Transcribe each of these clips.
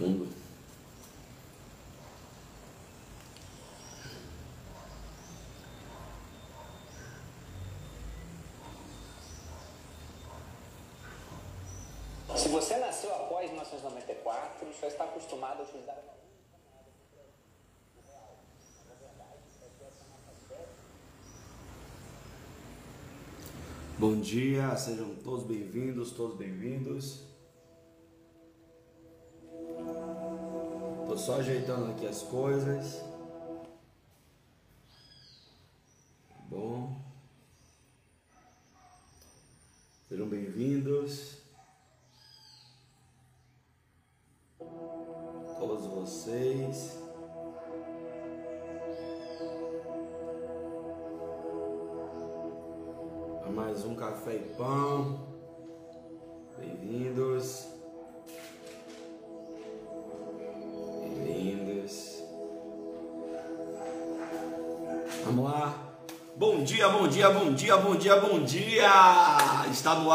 fundo. Se você nasceu após 1994, só está acostumado a utilizar uma Bom dia, sejam todos bem-vindos, todos bem-vindos. Tô só ajeitando aqui as coisas.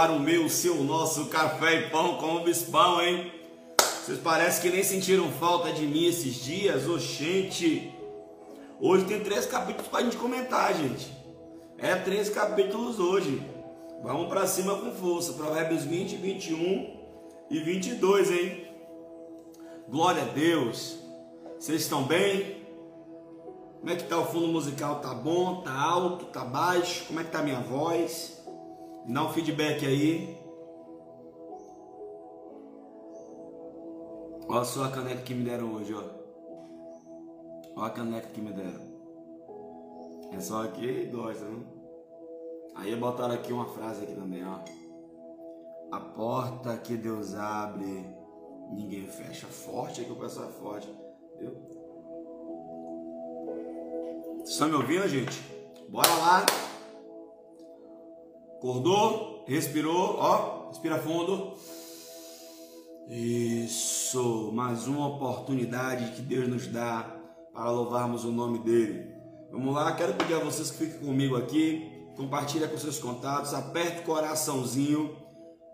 Ar o meu, o seu, o nosso café e pão com o bispão, hein? Vocês parecem que nem sentiram falta de mim esses dias, oxente! Hoje tem três capítulos pra gente comentar, gente. É três capítulos hoje. Vamos para cima com força. Provérbios 20, 21 e 22, hein? Glória a Deus. Vocês estão bem? Como é que tá o fundo musical? Tá bom? Tá alto? Tá baixo? Como é que tá a minha voz? Dá um feedback aí. Olha só a caneca que me deram hoje, ó. Olha a caneca que me deram. É só aqui gosta, né? Aí botaram aqui uma frase aqui também, ó. A porta que Deus abre, ninguém fecha. Forte aqui o pessoal é forte. Viu? Vocês estão me ouvindo, gente? Bora lá. Acordou, respirou, ó, respira fundo. Isso, mais uma oportunidade que Deus nos dá para louvarmos o nome dele. Vamos lá, quero pedir a vocês que fiquem comigo aqui, compartilha com seus contatos, aperte o coraçãozinho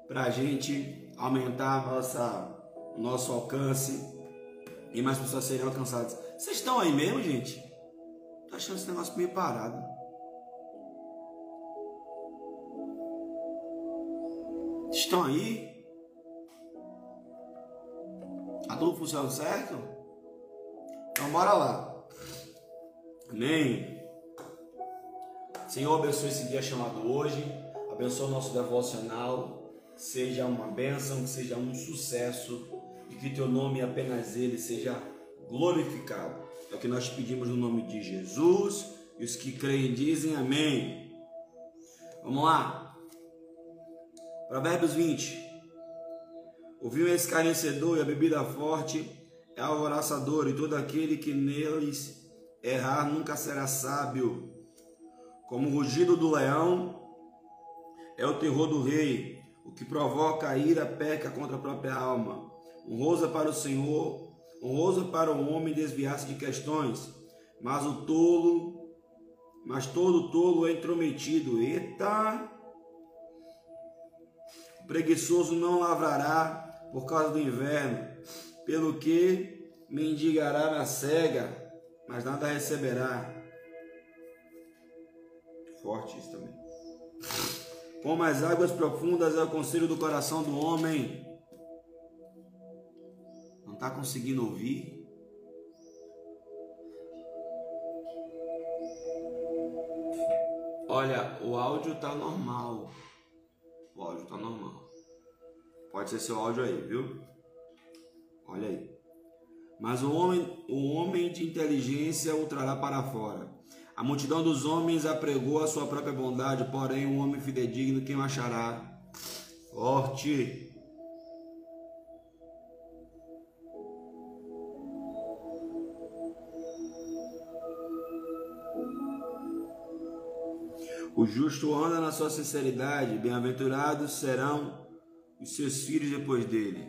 para a gente aumentar nossa, nosso alcance e mais pessoas serem alcançadas. Vocês estão aí mesmo, gente? Tô achando esse negócio meio parado. Estão aí? Tudo funcionando certo? Então bora lá. Amém. Senhor, abençoe esse dia chamado hoje. Abençoe o nosso devocional. Seja uma bênção, que seja um sucesso. E que teu nome, apenas ele, seja glorificado. É o que nós pedimos no nome de Jesus. E os que creem dizem amém. Vamos lá. Provérbios 20. O vinho é escarnecedor e a bebida forte é alvoraçador, e todo aquele que neles errar nunca será sábio. Como o rugido do leão é o terror do rei, o que provoca a ira peca contra a própria alma. Honroso para o Senhor, honroso para o homem desviar-se de questões, mas o tolo, mas todo tolo é intrometido. Eita! Preguiçoso não lavrará por causa do inverno, pelo que mendigará na cega mas nada receberá. Forte isso também. Como as águas profundas é o conselho do coração do homem. Não está conseguindo ouvir? Olha, o áudio tá normal. O áudio tá normal. Pode ser seu áudio aí, viu? Olha aí. Mas o homem, o homem de inteligência o trará para fora. A multidão dos homens apregou a sua própria bondade, porém um homem fidedigno quem o achará? Forte. O justo anda na sua sinceridade, bem-aventurados serão os seus filhos depois dele.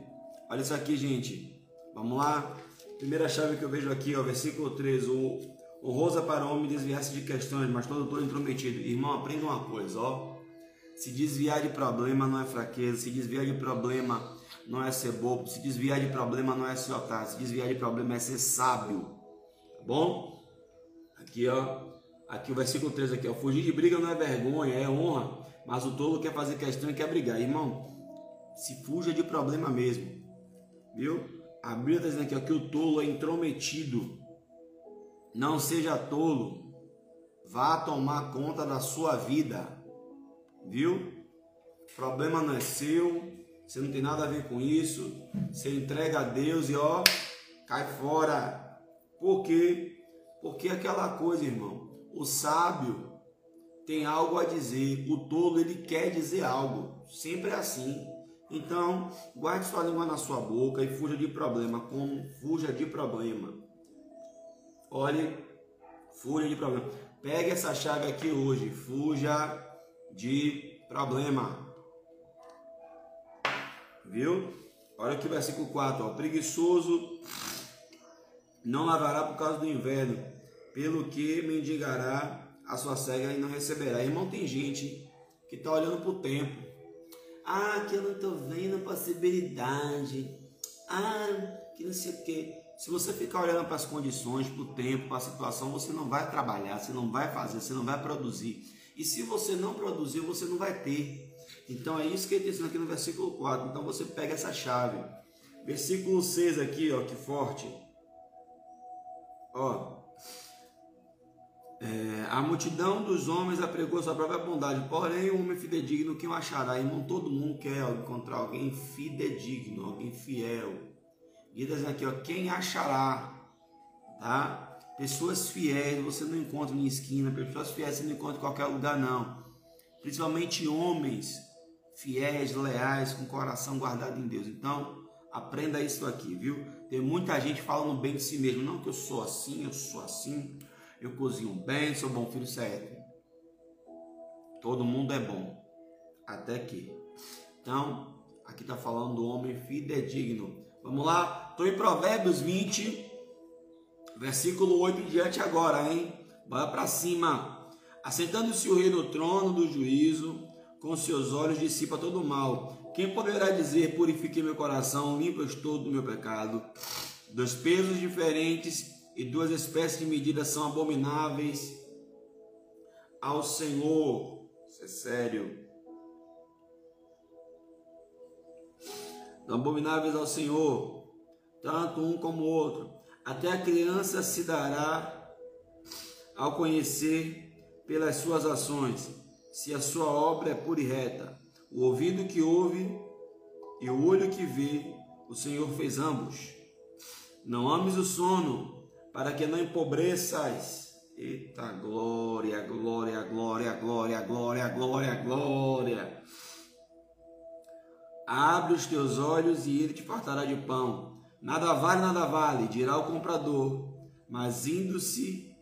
Olha isso aqui, gente. Vamos lá? Primeira chave que eu vejo aqui, ó, versículo 3. O honrosa para o homem desviar-se de questões, mas todo todo intrometido. Irmão, aprenda uma coisa, ó. Se desviar de problema não é fraqueza, se desviar de problema não é ser bobo, se desviar de problema não é ser otário, se desviar de problema é ser sábio. Tá bom? Aqui, ó. Aqui o versículo 3 aqui, ó. Fugir de briga não é vergonha, é honra, mas o tolo quer fazer questão e quer brigar. Irmão, se fuja de problema mesmo. Viu? A Bíblia está dizendo aqui ó, que o tolo é intrometido. Não seja tolo. Vá tomar conta da sua vida viu? Problema não é seu, você não tem nada a ver com isso. Você entrega a Deus e ó, cai fora. Por quê? Porque aquela coisa, irmão, o sábio tem algo a dizer, o tolo ele quer dizer algo, sempre é assim. Então, guarde sua língua na sua boca e fuja de problema, como fuja de problema. Olhe, fuja de problema. Pegue essa chave aqui hoje, fuja de problema. Viu? Olha aqui o versículo 4. Ó. Preguiçoso não lavará por causa do inverno, pelo que mendigará a sua cega e não receberá. Irmão, tem gente que está olhando para o tempo. Ah, que eu não estou vendo a possibilidade. Ah, que não sei o quê. Se você ficar olhando para as condições, para o tempo, para a situação, você não vai trabalhar, você não vai fazer, você não vai produzir. E se você não produzir, você não vai ter. Então é isso que ele está aqui no versículo 4. Então você pega essa chave. Versículo 6 aqui, ó, que forte. Ó. É, a multidão dos homens apregou sua própria bondade, porém o homem fidedigno quem o achará? Irmão, todo mundo quer encontrar alguém fidedigno, alguém fiel. E dizendo aqui, ó, quem achará? Tá? Pessoas fiéis você não encontra em esquina, pessoas fiéis você não encontra em qualquer lugar, não. Principalmente homens fiéis, leais, com coração guardado em Deus. Então, aprenda isso aqui, viu? Tem muita gente falando bem de si mesmo. Não que eu sou assim, eu sou assim, eu cozinho bem, sou bom filho certo. Todo mundo é bom, até que. Então, aqui está falando do homem fidedigno. Vamos lá? Estou em Provérbios 20, Versículo 8 em diante agora, hein? Bora para cima. Assentando-se o rei no trono do juízo, com seus olhos dissipa todo o mal. Quem poderá dizer, purifiquei meu coração, limpo estou do meu pecado? Dois pesos diferentes e duas espécies de medidas são abomináveis ao Senhor. Isso é sério. Abomináveis ao Senhor, tanto um como o outro até a criança se dará ao conhecer pelas suas ações, se a sua obra é pura e reta. O ouvido que ouve e o olho que vê, o Senhor fez ambos. Não ames o sono, para que não empobreças. Eita glória, glória, glória, glória, glória, glória, glória. Abre os teus olhos e ele te fartará de pão Nada vale, nada vale, dirá o comprador, mas indo-se,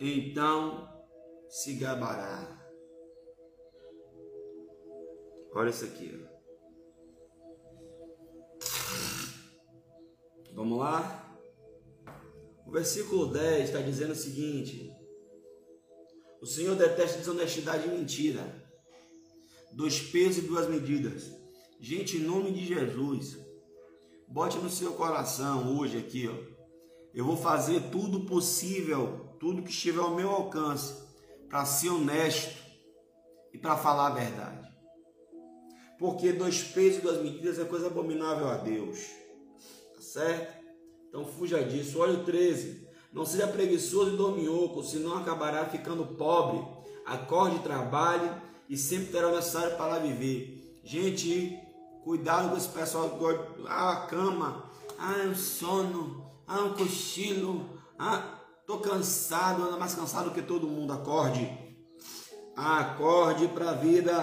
então se gabará. Olha isso aqui. Vamos lá? O versículo 10 está dizendo o seguinte: O Senhor detesta desonestidade e mentira, dois pesos e duas medidas. Gente, em nome de Jesus, Bote no seu coração hoje aqui, ó. Eu vou fazer tudo possível, tudo que estiver ao meu alcance, para ser honesto e para falar a verdade. Porque dois pesos e duas medidas é coisa abominável a Deus. Tá certo? Então fuja disso. Olha o 13. Não seja preguiçoso e dorminhoco, senão acabará ficando pobre. Acorde, trabalhe e sempre terá o necessário para viver. Gente, Cuidado com esse pessoal que gosta. Ah, a cama. Ah, o sono. Ah, um cochilo. Ah, tô cansado. Anda mais cansado que todo mundo. Acorde. Acorde para a vida.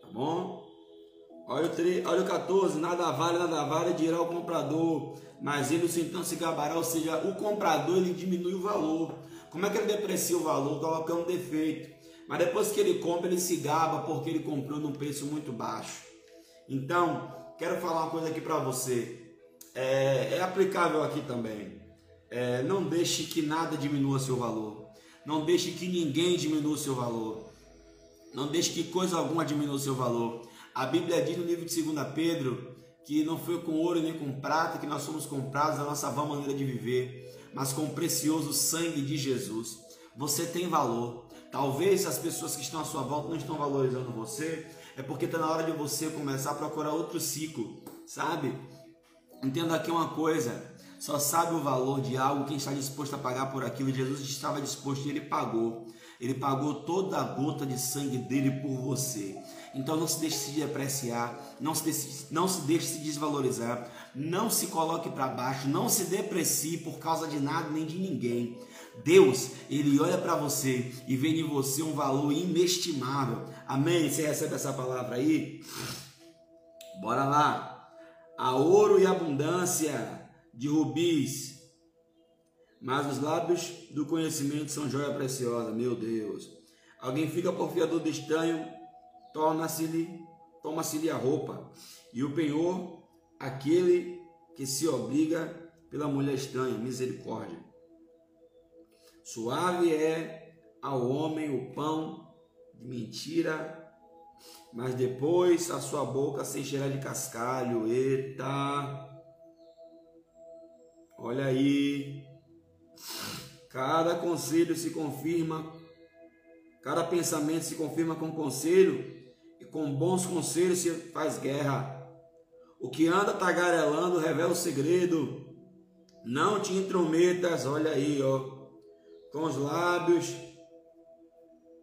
Tá bom? Olha o, 3, olha o 14. Nada vale, nada vale, dirá o comprador. Mas ele então se gabará. Ou seja, o comprador ele diminui o valor. Como é que ele deprecia o valor? Colocando defeito. Mas depois que ele compra, ele se gaba porque ele comprou num preço muito baixo. Então, quero falar uma coisa aqui para você. É, é, aplicável aqui também. É, não deixe que nada diminua seu valor. Não deixe que ninguém diminua seu valor. Não deixe que coisa alguma diminua seu valor. A Bíblia diz no livro de 2 Pedro que não foi com ouro nem com prata que nós somos comprados a nossa vã maneira de viver, mas com o precioso sangue de Jesus. Você tem valor. Talvez as pessoas que estão à sua volta não estão valorizando você, é porque está na hora de você começar a procurar outro ciclo, sabe? Entenda aqui uma coisa: só sabe o valor de algo quem está disposto a pagar por aquilo. Jesus estava disposto e ele pagou. Ele pagou toda a gota de sangue dele por você. Então não se deixe se depreciar, não se deixe, não se deixe se desvalorizar, não se coloque para baixo, não se deprecie por causa de nada nem de ninguém. Deus, ele olha para você e vê em você um valor inestimável. Amém? Você recebe essa palavra aí? Bora lá. A ouro e abundância de rubis mas os lábios do conhecimento são joia preciosa, meu Deus. Alguém fica por fiador do estranho, torna-se-lhe, toma-se-lhe a roupa, e o penhor, aquele que se obriga pela mulher estranha, misericórdia. Suave é ao homem o pão de mentira, mas depois a sua boca se encherá de cascalho. Eita! Olha aí. Cada conselho se confirma, cada pensamento se confirma com conselho, com bons conselhos se faz guerra. O que anda tagarelando revela o segredo. Não te intrometas, olha aí, ó, com os lábios,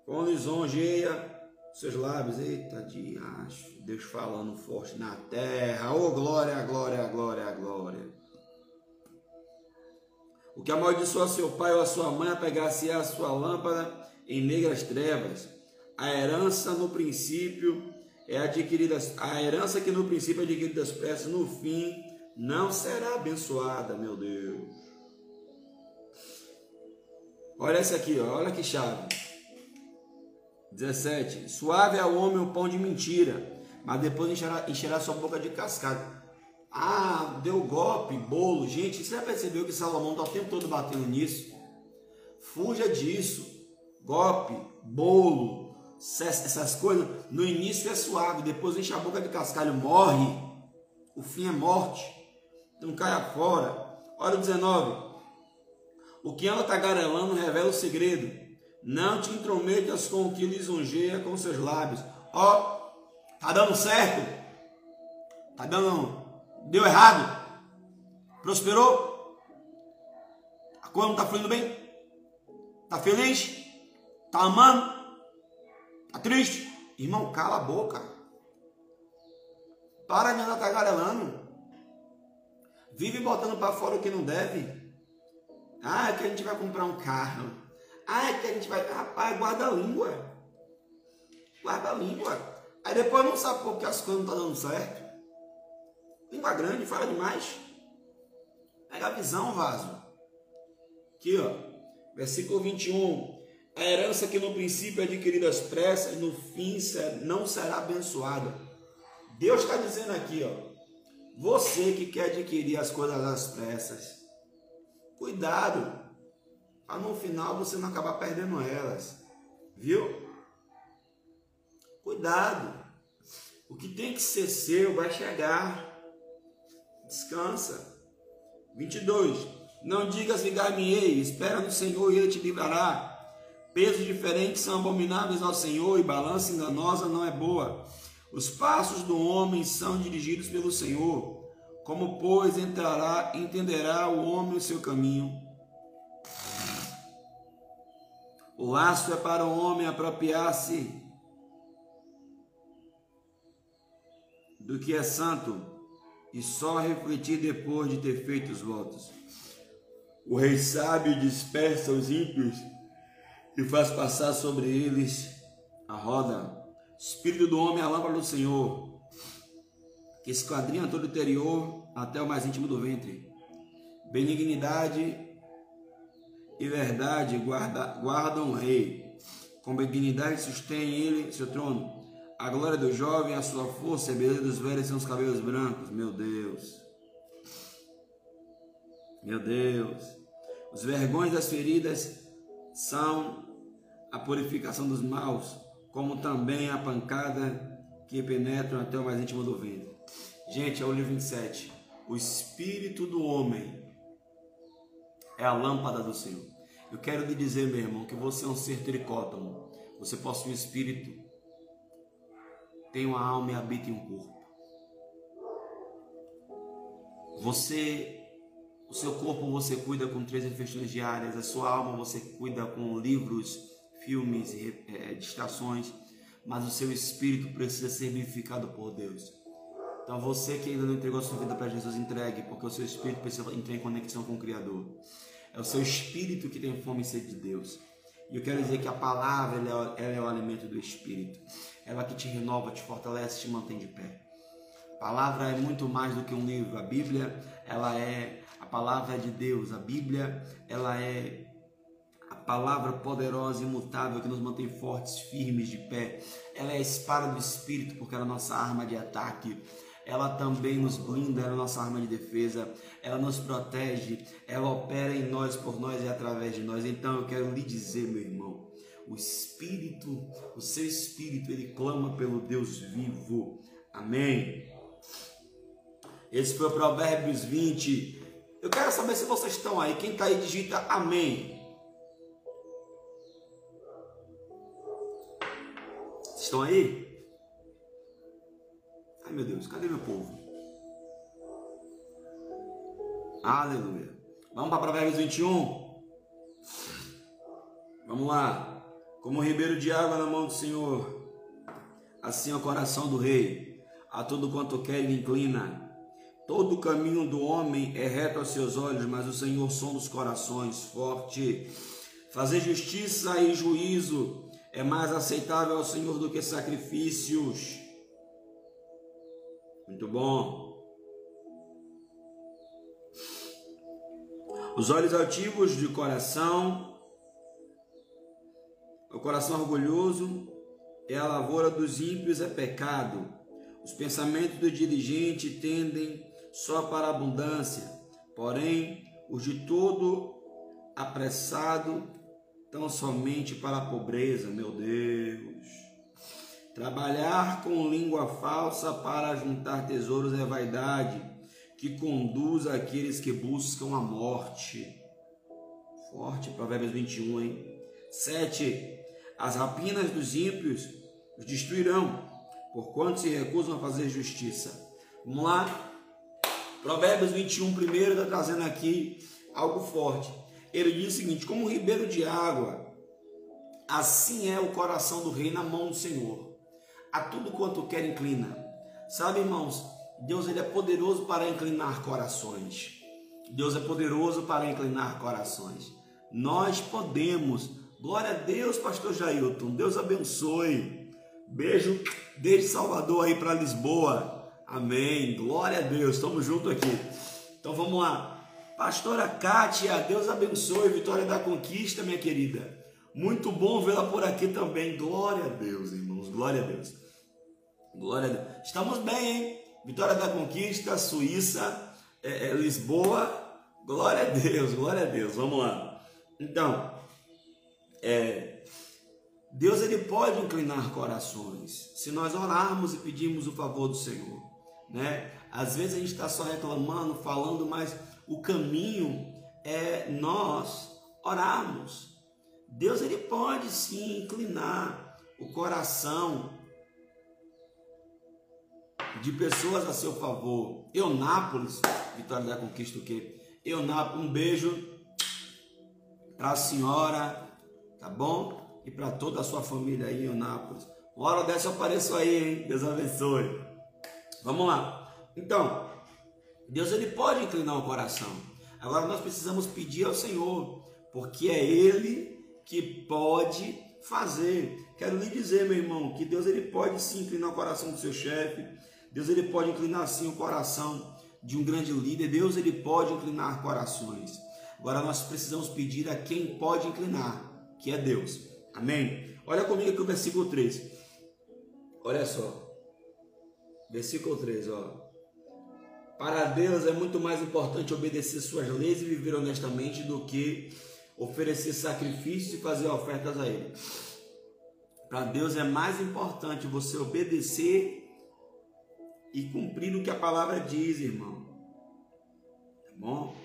com lisonjeia seus lábios. Eita, diacho, Deus falando forte na terra. Oh, glória, glória, glória, glória. O que amaldiçoa seu pai ou a sua mãe apegar-se a sua lâmpada em negras trevas. A herança no princípio é adquirida, a herança que no princípio é adquirida às pressas, no fim não será abençoada, meu Deus. Olha essa aqui, olha que chave. 17. Suave ao homem o pão de mentira, mas depois encherá, encherá sua boca de cascata. Ah, deu golpe, bolo. Gente, você já percebeu que Salomão está o tempo todo batendo nisso? Fuja disso. Golpe, bolo, essas coisas. No início é suave, depois enche a boca de cascalho, morre. O fim é morte. Então caia fora. Olha o 19. O que ela está garelando revela o segredo. Não te intrometas com o que lisonjeia com seus lábios. Ó, tá dando certo? Tá dando Deu errado? Prosperou? A coisa não está fluindo bem? Está feliz? Está amando? Está triste? Irmão, cala a boca. Para de andar tagarelando. Vive botando para fora o que não deve. Ah, é que a gente vai comprar um carro. Ah, é que a gente vai. Rapaz, guarda a língua. Guarda a língua. Aí depois não sabe por que as coisas não estão dando certo. Língua grande, fala demais. Pega a visão, vaso. Aqui, ó. Versículo 21. A herança que no princípio é adquirida às pressas, no fim não será abençoada. Deus está dizendo aqui, ó. Você que quer adquirir as coisas às pressas, cuidado, para no final você não acabar perdendo elas. Viu? Cuidado. O que tem que ser seu vai chegar. Descansa. 22. Não digas ligar-me-ei, espera no Senhor e ele te livrará. Pesos diferentes são abomináveis ao Senhor e balança enganosa não é boa. Os passos do homem são dirigidos pelo Senhor. Como, pois, entrará, entenderá o homem o seu caminho? O laço é para o homem apropriar-se do que é santo e só refletir depois de ter feito os votos. O rei sábio dispersa os ímpios e faz passar sobre eles a roda. Espírito do homem é a lâmpada do Senhor, que esquadrinha todo o interior até o mais íntimo do ventre. Benignidade e verdade guarda, guardam o rei. Com benignidade sustém ele seu trono. A glória do jovem, a sua força, a beleza dos velhos são os cabelos brancos. Meu Deus. Meu Deus. Os vergões das feridas são a purificação dos maus. como também a pancada que penetra até o mais íntimo do ventre. Gente, é o livro 27. O espírito do homem é a lâmpada do Senhor. Eu quero lhe dizer, meu irmão, que você é um ser tricótomo. Você possui um espírito, tem uma alma e habita em um corpo. Você, o seu corpo você cuida com três refeições diárias, a sua alma você cuida com livros, filmes, é, distrações, mas o seu espírito precisa ser vivificado por Deus. Então você que ainda não entregou a sua vida para Jesus, entregue, porque o seu espírito precisa entrar em conexão com o Criador. É o seu espírito que tem fome e sede de Deus. E eu quero dizer que a palavra ela é, ela é o alimento do espírito. Ela que te renova, te fortalece, te mantém de pé. A palavra é muito mais do que um livro. A Bíblia, ela é a palavra de Deus. A Bíblia, ela é palavra poderosa e imutável que nos mantém fortes, firmes de pé. Ela é a espada do espírito, porque ela é a nossa arma de ataque ela também nos blinda, ela é a nossa arma de defesa, ela nos protege, ela opera em nós, por nós e através de nós. Então eu quero lhe dizer, meu irmão, o Espírito, o seu Espírito, ele clama pelo Deus vivo. Amém. Esse foi o Provérbios 20. Eu quero saber se vocês estão aí. Quem está aí, digita Amém. Estão aí? Ai meu Deus, cadê meu povo? Aleluia. Vamos para Provérbios 21. Vamos lá. Como ribeiro de água na mão do Senhor, assim é o coração do rei. A todo quanto quer ele inclina. Todo o caminho do homem é reto aos seus olhos, mas o Senhor som dos corações, forte. Fazer justiça e juízo é mais aceitável ao Senhor do que sacrifícios muito bom. Os olhos altivos de coração, o coração orgulhoso é a lavoura dos ímpios, é pecado. Os pensamentos do diligente tendem só para a abundância, porém os de todo apressado tão somente para a pobreza, meu Deus. Trabalhar com língua falsa para juntar tesouros é vaidade, que conduz aqueles que buscam a morte. Forte, Provérbios 21, hein? 7. As rapinas dos ímpios os destruirão, porquanto se recusam a fazer justiça. Vamos lá? Provérbios 21, primeiro, está trazendo aqui algo forte. Ele diz o seguinte: como um ribeiro de água, assim é o coração do rei na mão do Senhor a tudo quanto quer inclina. Sabe, irmãos, Deus ele é poderoso para inclinar corações. Deus é poderoso para inclinar corações. Nós podemos. Glória a Deus, pastor Jailton. Deus abençoe. Beijo desde Salvador aí para Lisboa. Amém. Glória a Deus. Estamos juntos aqui. Então vamos lá. Pastora Kátia, Deus abençoe. Vitória da conquista, minha querida. Muito bom vê-la por aqui também. Glória a Deus, irmãos. Glória a Deus. Glória a Deus. Estamos bem, hein? Vitória da Conquista, Suíça, é, é, Lisboa. Glória a Deus, glória a Deus. Vamos lá. Então, é, Deus ele pode inclinar corações se nós orarmos e pedirmos o favor do Senhor, né? Às vezes a gente está só reclamando, falando, mas o caminho é nós orarmos. Deus ele pode sim inclinar o coração de pessoas a seu favor. Eunápolis, Vitória da Conquista o quê? Eunápolis, um beijo para a senhora, tá bom? E para toda a sua família aí, Eunápolis. Uma hora dessa eu apareço aí, hein? Deus abençoe. Vamos lá. Então, Deus ele pode inclinar o coração. Agora nós precisamos pedir ao Senhor, porque é Ele que pode fazer. Quero lhe dizer, meu irmão, que Deus ele pode sim inclinar o coração do seu chefe, Deus ele pode inclinar sim o coração de um grande líder. Deus ele pode inclinar corações. Agora nós precisamos pedir a quem pode inclinar, que é Deus. Amém? Olha comigo aqui o versículo 3. Olha só. Versículo 3, ó. Para Deus é muito mais importante obedecer suas leis e viver honestamente do que oferecer sacrifícios e fazer ofertas a Ele. Para Deus é mais importante você obedecer e cumprir o que a palavra diz, irmão. Tá bom?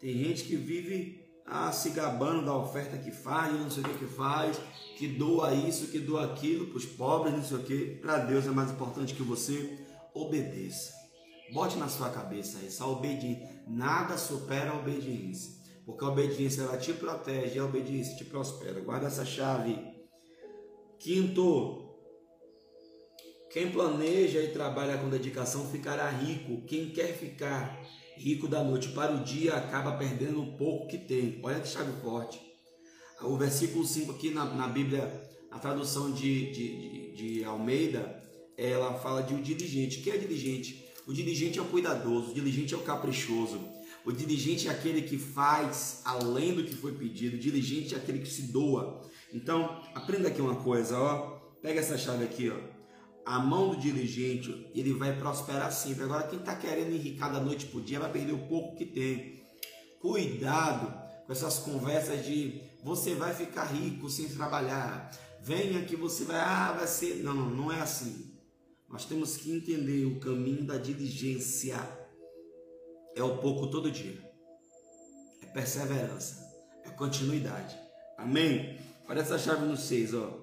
Tem gente que vive ah, se gabando da oferta que faz, não sei o que que faz, que doa isso, que doa aquilo para os pobres, não sei o que. Para Deus é mais importante que você obedeça. Bote na sua cabeça isso, a obediência. Nada supera a obediência. Porque a obediência ela te protege, a obediência te prospera. Guarda essa chave. Quinto, quem planeja e trabalha com dedicação ficará rico. Quem quer ficar rico da noite para o dia acaba perdendo o pouco que tem. Olha que chave forte. O versículo 5 aqui na, na Bíblia, a tradução de, de, de, de Almeida, ela fala de um diligente. Quem é diligente? O diligente é o cuidadoso, o diligente é o caprichoso. O diligente é aquele que faz além do que foi pedido. O diligente é aquele que se doa. Então, aprenda aqui uma coisa, ó. Pega essa chave aqui, ó. A mão do diligente, ele vai prosperar sempre. Agora, quem está querendo enricar da noite para dia vai perder o pouco que tem. Cuidado com essas conversas de você vai ficar rico sem trabalhar. Venha que você vai, ah, vai ser. Não, não é assim. Nós temos que entender o caminho da diligência. É o pouco todo dia. É perseverança. É continuidade. Amém? Olha essa chave no 6, ó.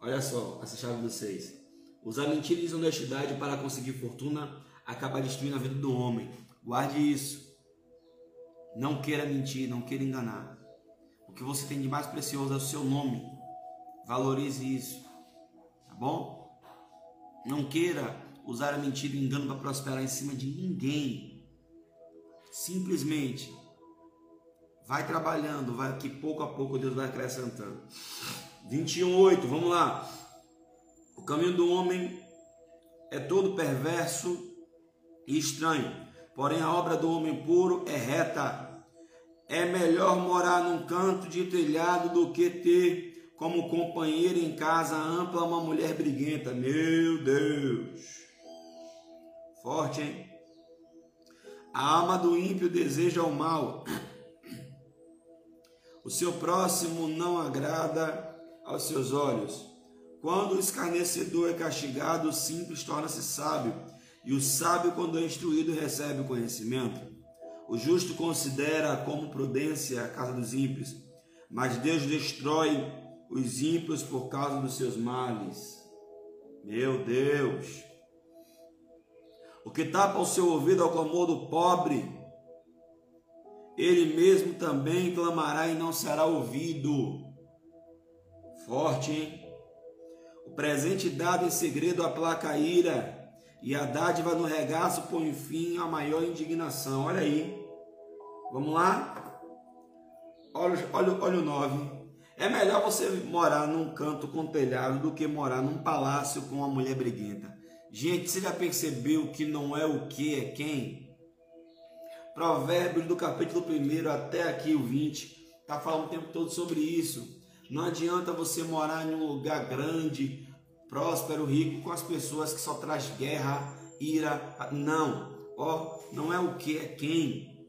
Olha só, essa chave no 6. Usar mentira e desonestidade para conseguir fortuna acaba destruindo a vida do homem. Guarde isso. Não queira mentir, não queira enganar. O que você tem de mais precioso é o seu nome. Valorize isso. Tá bom? Não queira usar a mentira e o engano para prosperar em cima de ninguém. Simplesmente vai trabalhando, vai que pouco a pouco Deus vai acrescentando. 21:8, vamos lá. O caminho do homem é todo perverso e estranho, porém a obra do homem puro é reta. É melhor morar num canto de telhado do que ter como companheira em casa ampla uma mulher briguenta. Meu Deus! Forte, hein? A alma do ímpio deseja o mal. O seu próximo não agrada aos seus olhos. Quando o escarnecedor é castigado, o simples torna-se sábio, e o sábio, quando é instruído, recebe o conhecimento. O justo considera como prudência a casa dos ímpios, mas Deus destrói os ímpios por causa dos seus males. Meu Deus! O que tapa o seu ouvido ao clamor do pobre, ele mesmo também clamará e não será ouvido. Forte, hein? O presente dado em segredo aplaca a ira, e a dádiva no regaço põe fim à maior indignação. Olha aí. Vamos lá? Olha, olha, olha o 9. É melhor você morar num canto com telhado do que morar num palácio com uma mulher briguenta. Gente, você já percebeu que não é o que é quem? Provérbios do capítulo 1 até aqui o 20 está falando o tempo todo sobre isso. Não adianta você morar em um lugar grande, próspero, rico, com as pessoas que só traz guerra, ira. Não, ó, não é o que é quem.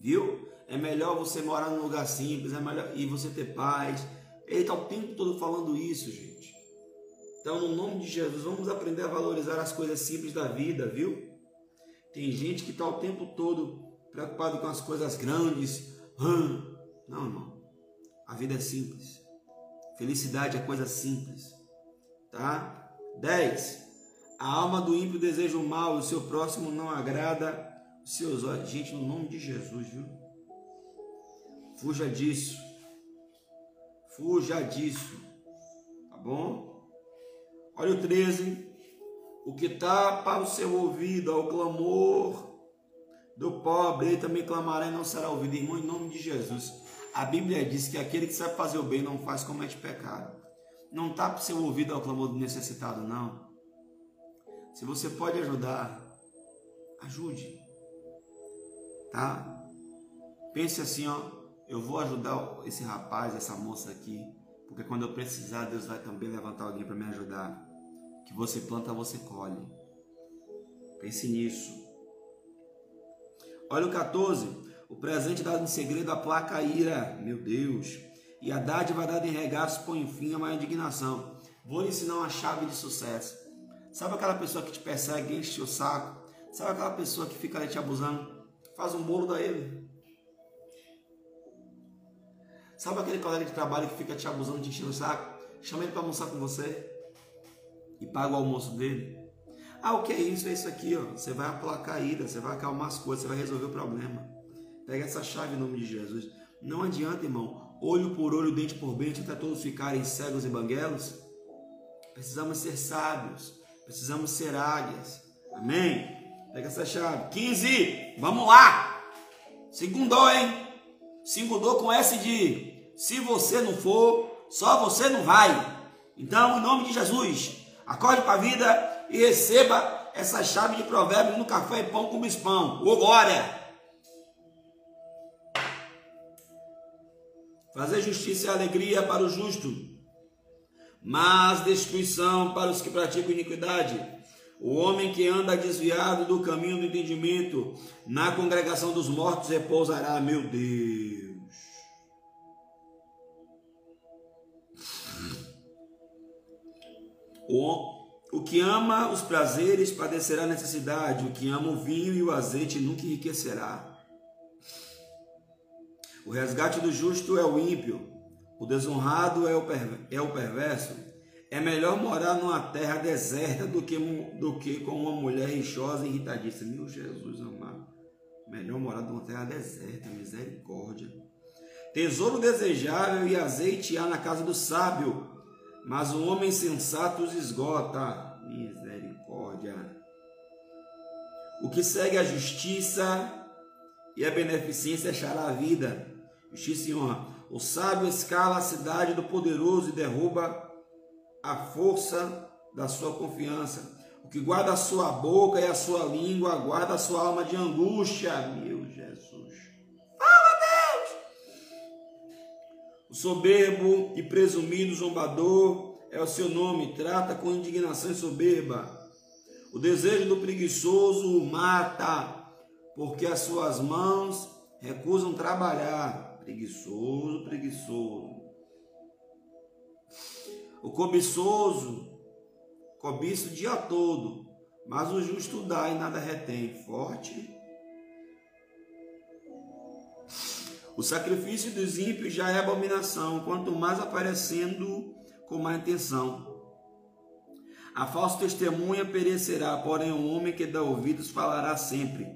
Viu? É melhor você morar num lugar simples, é melhor e você ter paz. Ele está o tempo todo falando isso, gente. Então, no nome de Jesus, vamos aprender a valorizar as coisas simples da vida, viu? Tem gente que está o tempo todo preocupado com as coisas grandes. Não, não. A vida é simples. Felicidade é coisa simples. Tá? 10. A alma do ímpio deseja o mal, o seu próximo não agrada os seus olhos. Gente, no nome de Jesus, viu? Fuja disso. Fuja disso. Tá bom? Olha o 13. O que tapa o seu ouvido ao clamor do pobre, ele também clamará e não será ouvido. Irmão, em nome de Jesus. A Bíblia diz que aquele que sabe fazer o bem não faz comete pecado. Não tapa o seu ouvido ao clamor do necessitado, não. Se você pode ajudar, ajude. Tá? Pense assim, ó eu vou ajudar esse rapaz, essa moça aqui, porque quando eu precisar, Deus vai também levantar alguém para me ajudar. Que você planta, você colhe. Pense nisso. Olha o 14. O presente dado em segredo aplaca a ira, meu Deus, e a dádiva dada em regaços põe fim a má indignação. Vou lhe ensinar uma chave de sucesso. Sabe aquela pessoa que te persegue, enche o saco? Sabe aquela pessoa que fica te abusando? Faz um bolo da ele. Sabe aquele colega de trabalho que fica te abusando, te enchendo o saco? Chama ele para almoçar com você e paga o almoço dele. Ah, o que é isso? É isso aqui, ó. Você vai aplacar a ira, você vai acalmar as coisas, você vai resolver o problema. Pega essa chave em nome de Jesus. Não adianta, irmão, olho por olho, dente por dente, até todos ficarem cegos e banguelos. Precisamos ser sábios, precisamos ser águias. Amém? Pega essa chave. 15, vamos lá. Segundou, hein? Segundou com S de se você não for, só você não vai. Então, em nome de Jesus, acorde para a vida e receba essa chave de provérbios no café e pão com bispão. Ô glória! Fazer justiça e alegria para o justo, mas destruição para os que praticam iniquidade. O homem que anda desviado do caminho do entendimento, na congregação dos mortos repousará, meu Deus. O, o que ama os prazeres padecerá necessidade, o que ama o vinho e o azeite nunca enriquecerá. O resgate do justo é o ímpio, o desonrado é o, é o perverso. É melhor morar numa terra deserta do que, do que com uma mulher rixosa e irritadiça. Meu Jesus amado. Melhor morar numa terra deserta, misericórdia. Tesouro desejável e azeite há na casa do sábio, mas o homem sensato os esgota. Misericórdia. O que segue a justiça e a beneficência achará a vida. Justiça e honra. O sábio escala a cidade do poderoso e derruba a força da sua confiança. O que guarda a sua boca e a sua língua, guarda a sua alma de angústia. Meu Jesus. Fala, Deus! O soberbo e presumido zombador é o seu nome, trata com indignação e soberba. O desejo do preguiçoso o mata, porque as suas mãos recusam trabalhar preguiçoso, preguiçoso. O cobiçoso cobiça o dia todo, mas o justo dá e nada retém. Forte. O sacrifício dos ímpios já é abominação, quanto mais aparecendo com má intenção. A falsa testemunha perecerá, porém o homem que dá ouvidos falará sempre.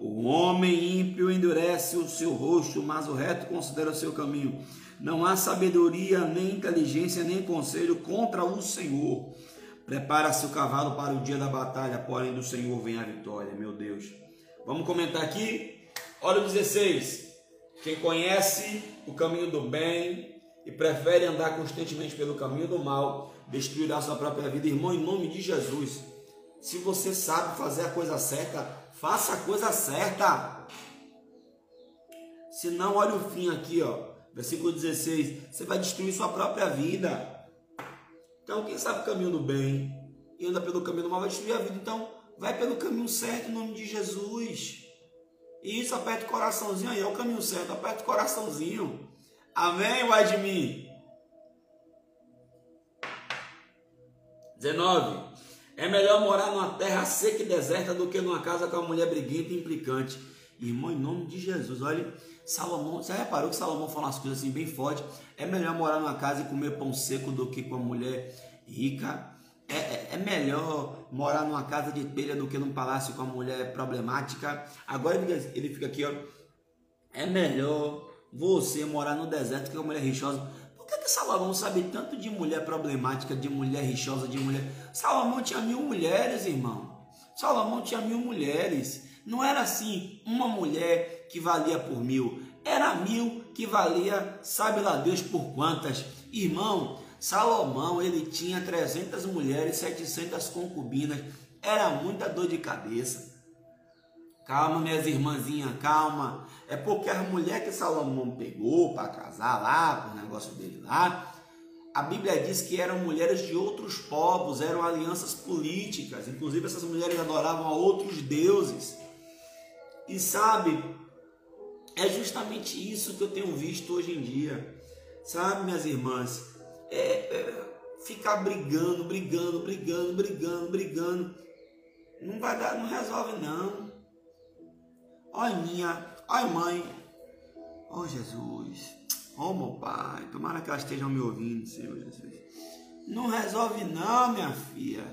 O homem ímpio endurece o seu rosto, mas o reto considera o seu caminho. Não há sabedoria, nem inteligência, nem conselho contra o Senhor. Prepara-se o cavalo para o dia da batalha, porém do Senhor vem a vitória, meu Deus. Vamos comentar aqui. Olha o 16. Quem conhece o caminho do bem e prefere andar constantemente pelo caminho do mal, destruirá sua própria vida. Irmão, em nome de Jesus, se você sabe fazer a coisa certa, Faça a coisa certa. Se não, olha o fim aqui, ó. Versículo 16. Você vai destruir sua própria vida. Então, quem sabe o caminho do bem e anda pelo caminho do mal vai destruir a vida. Então, vai pelo caminho certo em nome de Jesus. E isso, aperta o coraçãozinho aí. É o caminho certo. Aperta o coraçãozinho. Amém, vai de mim. 19. É melhor morar numa terra seca e deserta do que numa casa com uma mulher briguenta e implicante. Irmão, em nome de Jesus, olha, Salomão, você reparou que Salomão fala umas coisas assim bem fortes? É melhor morar numa casa e comer pão seco do que com uma mulher rica. É, é, é, melhor morar numa casa de telha do que num palácio com uma mulher problemática. Agora ele, ele fica aqui, ó. É melhor você morar no deserto que com uma mulher rixosa. Por que, que Salomão sabe tanto de mulher problemática, de mulher rixosa, de mulher. Salomão tinha mil mulheres, irmão. Salomão tinha mil mulheres. Não era assim uma mulher que valia por mil. Era mil que valia, sabe lá Deus por quantas. Irmão, Salomão ele tinha 300 mulheres, 700 concubinas. Era muita dor de cabeça. Calma, minhas irmãzinhas, calma. É porque as mulheres que Salomão pegou para casar lá, o negócio dele lá, a Bíblia diz que eram mulheres de outros povos, eram alianças políticas. Inclusive, essas mulheres adoravam a outros deuses. E sabe, é justamente isso que eu tenho visto hoje em dia. sabe, minhas irmãs? É, é, ficar brigando, brigando, brigando, brigando, brigando. Não vai dar, não resolve não. Ai minha, ai mãe. Oh Jesus. Oh meu pai. Tomara que elas estejam me ouvindo, Senhor Jesus. Não resolve não, minha filha.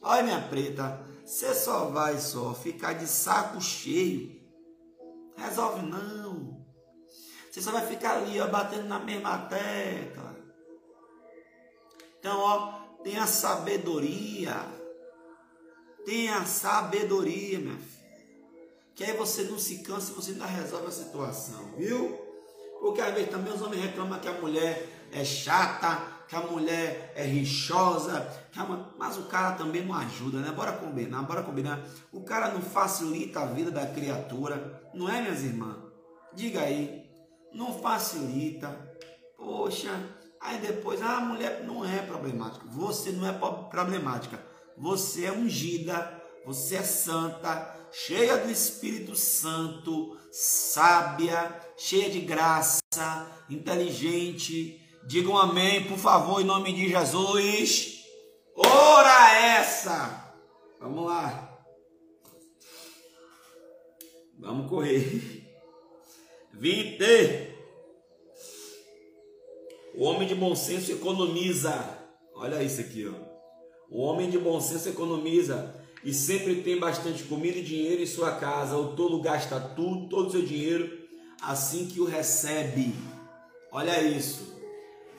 Olha minha preta. Você só vai só ficar de saco cheio. Resolve não. Você só vai ficar ali, ó, batendo na mesma tecla. Então, ó, tenha sabedoria. Tenha sabedoria, minha filha. Que aí você não se cansa você ainda resolve a situação, viu? Porque às vezes também os homens reclamam que a mulher é chata, que a mulher é rixosa, mas o cara também não ajuda, né? Bora combinar, bora combinar. O cara não facilita a vida da criatura, não é, minhas irmãs? Diga aí, não facilita. Poxa, aí depois, ah, a mulher não é problemática. Você não é problemática. Você é ungida, você é santa, cheia do Espírito Santo, sábia, cheia de graça, inteligente. Digam amém, por favor, em nome de Jesus. Ora essa! Vamos lá. Vamos correr. 20. O homem de bom senso economiza. Olha isso aqui, ó. O homem de bom senso economiza e sempre tem bastante comida e dinheiro em sua casa. O tolo gasta tudo, todo o seu dinheiro, assim que o recebe. Olha isso.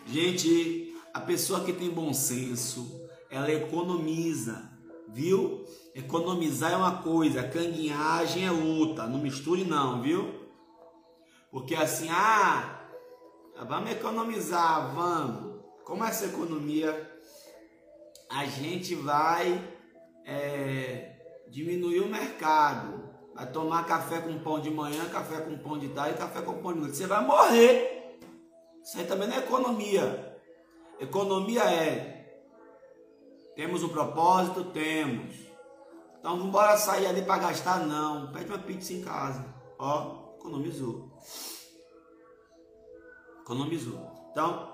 Gente, a pessoa que tem bom senso, ela economiza, viu? Economizar é uma coisa, canguinhagem é outra. Não misture não, viu? Porque assim, ah, vamos economizar, vamos. Como essa economia? A gente vai é, diminuir o mercado. Vai tomar café com pão de manhã, café com pão de tarde, café com pão de noite. Você vai morrer. Isso aí também não é economia. Economia é temos um propósito, temos. Então vamos embora sair ali para gastar não. Pede uma pizza em casa. Ó, economizou. Economizou. Então,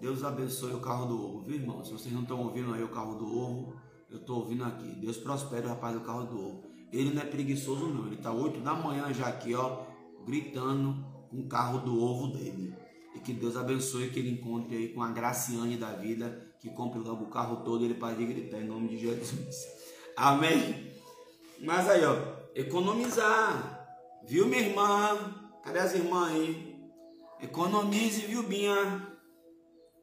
Deus abençoe o carro do ovo, viu, irmão? Se vocês não estão ouvindo aí o carro do ovo, eu estou ouvindo aqui. Deus prospere o rapaz do carro do ovo. Ele não é preguiçoso, não. Ele está 8 da manhã já aqui, ó, gritando com o carro do ovo dele. E que Deus abençoe que ele encontre aí com a Graciane da vida, que compre logo o carro todo ele pode gritar em nome de Jesus. Amém? Mas aí, ó, economizar. Viu, minha irmã? Cadê as irmãs aí? Economize, viu, Binha?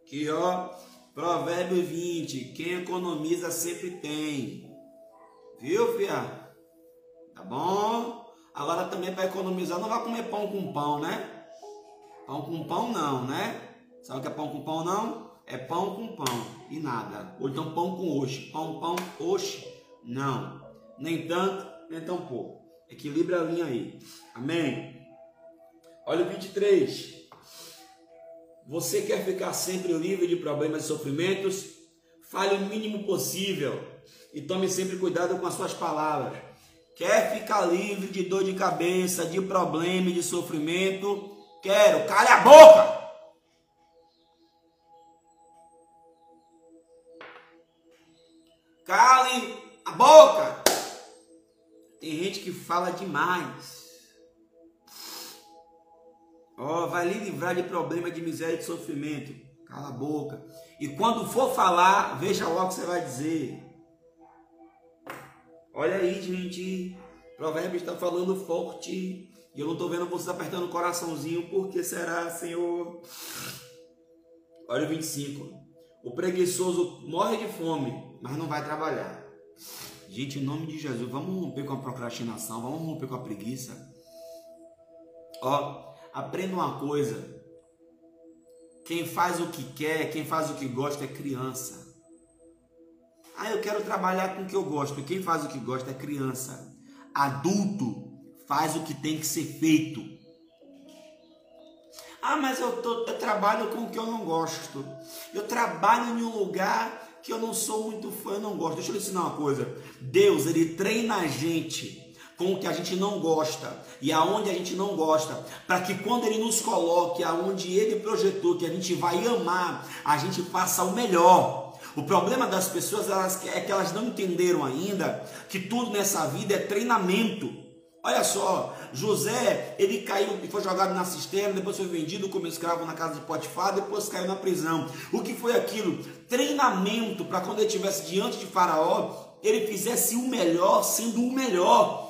Que ó, Provérbio 20: quem economiza sempre tem. Viu, fia? Bom? Agora também para economizar, não vai comer pão com pão, né? Pão com pão não, né? Sabe o que é pão com pão não? É pão com pão e nada. Ou então pão com oxe. Pão, pão, oxe. Não. Nem tanto, nem tão pouco. Equilibra a linha aí. Amém? Olha o 23. Você quer ficar sempre livre de problemas e sofrimentos? Fale o mínimo possível e tome sempre cuidado com as suas palavras. Quer ficar livre de dor de cabeça, de problema e de sofrimento? Quero. Cale a boca! Cale a boca! Tem gente que fala demais. Ó, oh, vai lhe livrar de problema, de miséria e de sofrimento. Cala a boca. E quando for falar, veja logo o que você vai dizer. Olha aí, gente. Provérbio está falando forte. E eu não estou vendo vocês apertando o coraçãozinho. Por que será, Senhor? Olha o 25. O preguiçoso morre de fome, mas não vai trabalhar. Gente, em nome de Jesus, vamos romper com a procrastinação, vamos romper com a preguiça. Ó, Aprenda uma coisa: quem faz o que quer, quem faz o que gosta é criança. Ah, eu quero trabalhar com o que eu gosto. Quem faz o que gosta é criança. Adulto faz o que tem que ser feito. Ah, mas eu, tô, eu trabalho com o que eu não gosto. Eu trabalho em um lugar que eu não sou muito fã, eu não gosto. Deixa eu lhe ensinar uma coisa. Deus, ele treina a gente com o que a gente não gosta e aonde a gente não gosta, para que quando ele nos coloque aonde ele projetou que a gente vai amar, a gente faça o melhor. O problema das pessoas elas, é que elas não entenderam ainda que tudo nessa vida é treinamento. Olha só, José, ele caiu e foi jogado na cisterna, depois foi vendido como escravo na casa de Potifar, depois caiu na prisão. O que foi aquilo? Treinamento para quando ele estivesse diante de Faraó, ele fizesse o melhor sendo o melhor.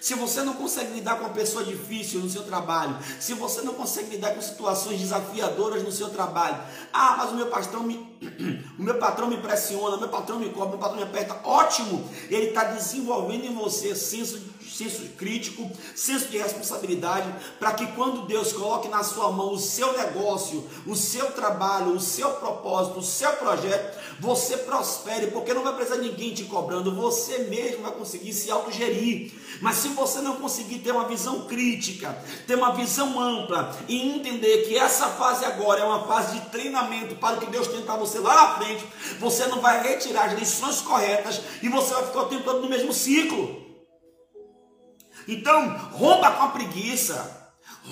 Se você não consegue lidar com uma pessoa difícil no seu trabalho, se você não consegue lidar com situações desafiadoras no seu trabalho, ah, mas o meu patrão me, o meu patrão me pressiona, o meu patrão me cobra, o meu patrão me aperta, ótimo! Ele está desenvolvendo em você senso, senso crítico, senso de responsabilidade, para que quando Deus coloque na sua mão o seu negócio, o seu trabalho, o seu propósito, o seu projeto, você prospere, porque não vai precisar ninguém te cobrando, você mesmo vai conseguir se autogerir. Mas se você não conseguir ter uma visão crítica, ter uma visão ampla e entender que essa fase agora é uma fase de treinamento para o que Deus tem para você lá na frente, você não vai retirar as lições corretas e você vai ficar o tempo todo no mesmo ciclo. Então, rompa com a preguiça.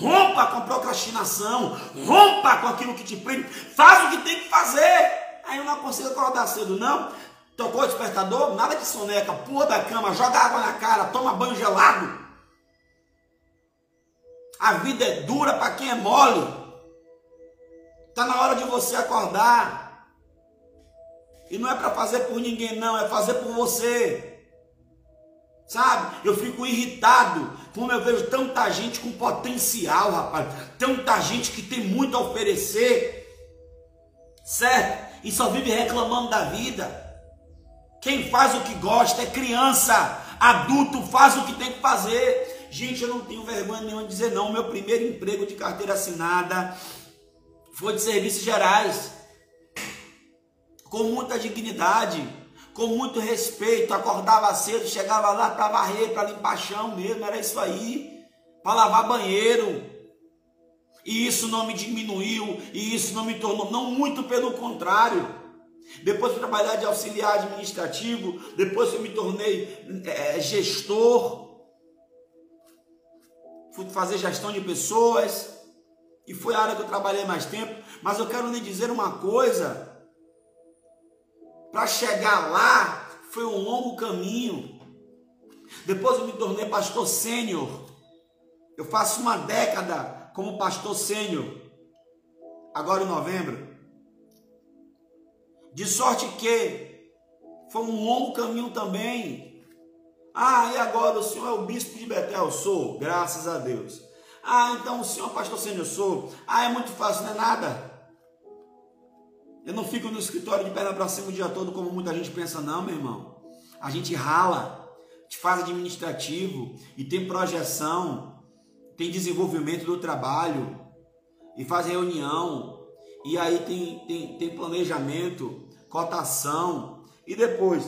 Rompa com a procrastinação, rompa com aquilo que te prende, faz o que tem que fazer. Aí eu não consigo acordar cedo, não. Tocou o despertador, nada de soneca, pula da cama, joga água na cara, toma banho gelado. A vida é dura para quem é mole. Está na hora de você acordar. E não é para fazer por ninguém, não, é fazer por você. Sabe? Eu fico irritado como eu vejo tanta gente com potencial, rapaz. Tanta gente que tem muito a oferecer. Certo? E só vive reclamando da vida. Quem faz o que gosta é criança. Adulto faz o que tem que fazer. Gente, eu não tenho vergonha nenhuma de dizer não. Meu primeiro emprego de carteira assinada foi de serviços gerais. Com muita dignidade, com muito respeito. Acordava cedo, chegava lá para varrer, para limpar chão mesmo. Era isso aí. Para lavar banheiro. E isso não me diminuiu, e isso não me tornou, não muito pelo contrário. Depois fui trabalhar de auxiliar administrativo, depois eu me tornei é, gestor, fui fazer gestão de pessoas, e foi a área que eu trabalhei mais tempo. Mas eu quero lhe dizer uma coisa: para chegar lá foi um longo caminho. Depois eu me tornei pastor sênior. Eu faço uma década como pastor sênior, agora em novembro. De sorte que foi um longo caminho também. Ah, e agora o senhor é o bispo de Betel? Sou, graças a Deus. Ah, então o senhor é pastor sênior? Sou. Ah, é muito fácil, não é nada. Eu não fico no escritório de perna para cima o dia todo como muita gente pensa, não, meu irmão. A gente rala, gente faz administrativo e tem projeção, tem desenvolvimento do trabalho e faz reunião e aí tem, tem, tem planejamento cotação. E depois,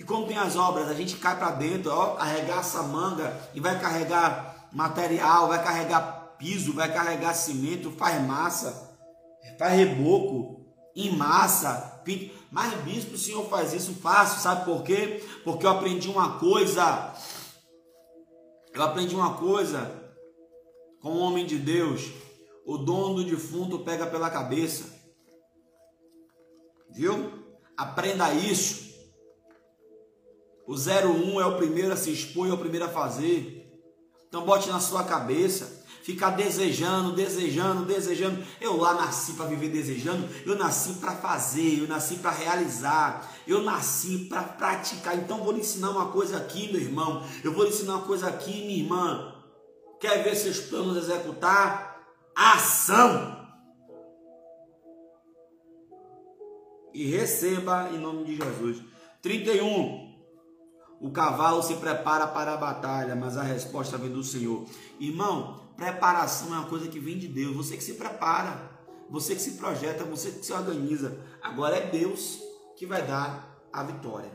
e quando tem as obras, a gente cai para dentro, ó, arregaça a manga e vai carregar material, vai carregar piso, vai carregar cimento, faz massa, faz reboco, em massa, mas bispo, o senhor faz isso fácil, sabe por quê? Porque eu aprendi uma coisa, eu aprendi uma coisa com o homem de Deus, o dono do defunto pega pela cabeça. Viu? Aprenda isso. O 01 é o primeiro a se expor, é o primeiro a fazer. Então bote na sua cabeça, ficar desejando, desejando, desejando. Eu lá nasci para viver desejando, eu nasci para fazer, eu nasci para realizar, eu nasci para praticar. Então vou lhe ensinar uma coisa aqui, meu irmão. Eu vou lhe ensinar uma coisa aqui, minha irmã. Quer ver seus planos executar? Ação! e receba em nome de Jesus. 31. O cavalo se prepara para a batalha, mas a resposta vem do Senhor. Irmão, preparação é uma coisa que vem de Deus. Você que se prepara, você que se projeta, você que se organiza. Agora é Deus que vai dar a vitória.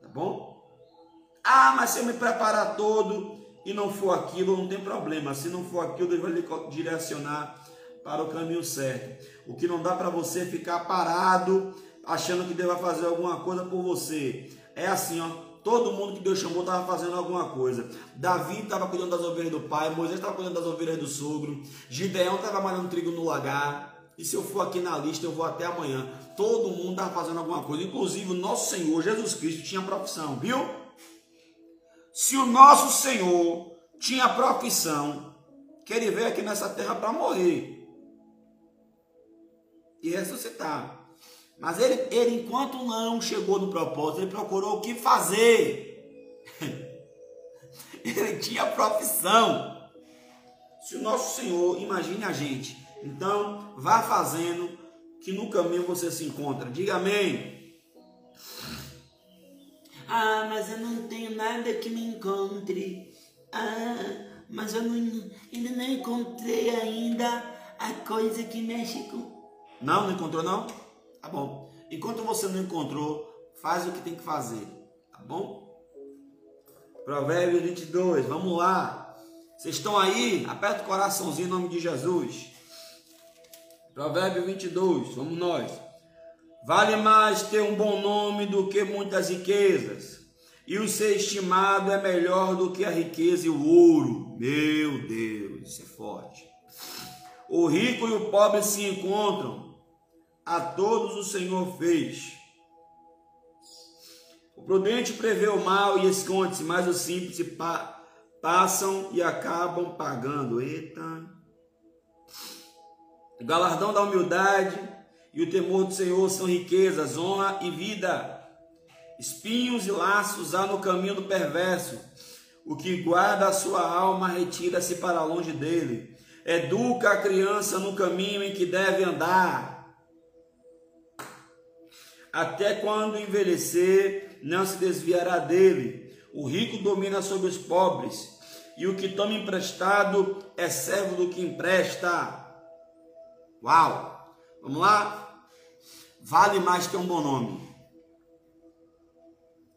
Tá bom? Ah, mas se eu me preparar todo e não for aquilo, não tem problema. Se não for aquilo, Deus vai lhe direcionar para o caminho certo. O que não dá para você ficar parado achando que Deus vai fazer alguma coisa por você. É assim, ó. Todo mundo que Deus chamou estava fazendo alguma coisa. Davi estava cuidando das ovelhas do pai, Moisés estava cuidando das ovelhas do sogro, Gideão estava malhando trigo no lagar. E se eu for aqui na lista, eu vou até amanhã. Todo mundo estava fazendo alguma coisa. Inclusive o nosso Senhor Jesus Cristo tinha profissão, viu? Se o nosso Senhor tinha profissão, que ele veio aqui nessa terra para morrer e ressuscitar. Mas ele, ele, enquanto não chegou no propósito, ele procurou o que fazer. ele tinha profissão. Se o nosso Senhor, imagine a gente. Então, vá fazendo que no caminho você se encontra. Diga amém. Ah, mas eu não tenho nada que me encontre. Ah, mas eu não, ainda não encontrei ainda a coisa que mexe com. Não, não encontrou não? Tá bom. Enquanto você não encontrou, faz o que tem que fazer. Tá bom? Provérbios 22, vamos lá. Vocês estão aí? Aperta o coraçãozinho em nome de Jesus. Provérbio 22, vamos nós. Vale mais ter um bom nome do que muitas riquezas, e o ser estimado é melhor do que a riqueza e o ouro. Meu Deus, isso é forte. O rico e o pobre se encontram, a todos o Senhor fez. O prudente prevê o mal e esconde-se, mas os simples pa passam e acabam pagando. Eita! O galardão da humildade e o temor do Senhor são riquezas, honra e vida. Espinhos e laços há no caminho do perverso. O que guarda a sua alma retira-se para longe dele. Educa a criança no caminho em que deve andar até quando envelhecer, não se desviará dele. O rico domina sobre os pobres, e o que toma emprestado é servo do que empresta. Uau! Vamos lá? Vale mais ter um bom nome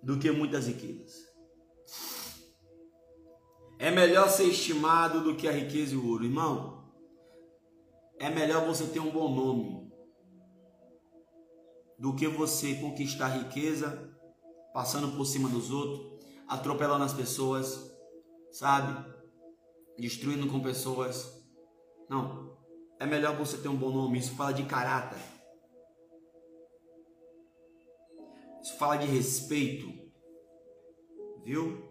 do que muitas riquezas. É melhor ser estimado do que a riqueza e o ouro, irmão. É melhor você ter um bom nome do que você conquistar riqueza passando por cima dos outros, atropelando as pessoas, sabe? Destruindo com pessoas. Não. É melhor você ter um bom nome. Isso fala de caráter. Isso fala de respeito. Viu?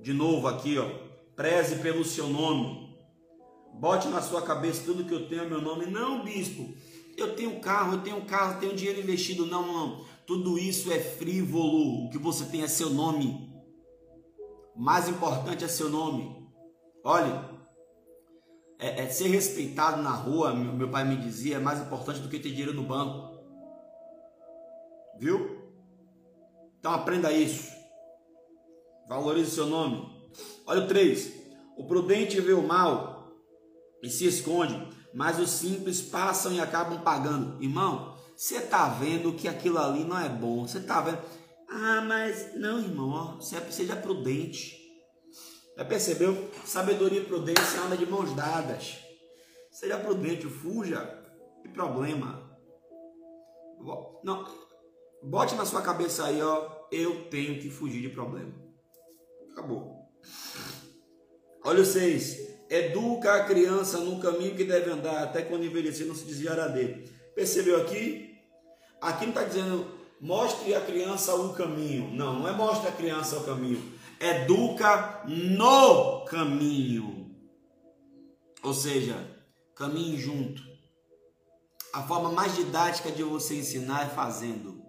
De novo aqui, ó. Preze pelo seu nome. Bote na sua cabeça tudo que eu tenho meu nome. Não, bispo. Eu tenho carro, eu tenho carro, tenho dinheiro investido. Não, não. Tudo isso é frívolo. O que você tem é seu nome. Mais importante é seu nome. Olha, é, é ser respeitado na rua, meu, meu pai me dizia, é mais importante do que ter dinheiro no banco. Viu? Então aprenda isso. Valorize seu nome. Olha o 3. O prudente vê o mal e se esconde, mas os simples passam e acabam pagando. Irmão, você está vendo que aquilo ali não é bom. Você está vendo. Ah, mas não, irmão, ó, seja prudente. Já percebeu? Sabedoria e prudência andam de mãos dadas. Seja prudente, fuja de problema. Não, bote na sua cabeça aí, ó, eu tenho que fugir de problema. Acabou. Olha o 6. Educa a criança no caminho que deve andar, até quando envelhecer não se desviará dele. Percebeu aqui? Aqui não está dizendo mostre a criança o caminho. Não, não é mostre a criança o caminho. Educa no caminho. Ou seja, caminhe junto. A forma mais didática de você ensinar é fazendo.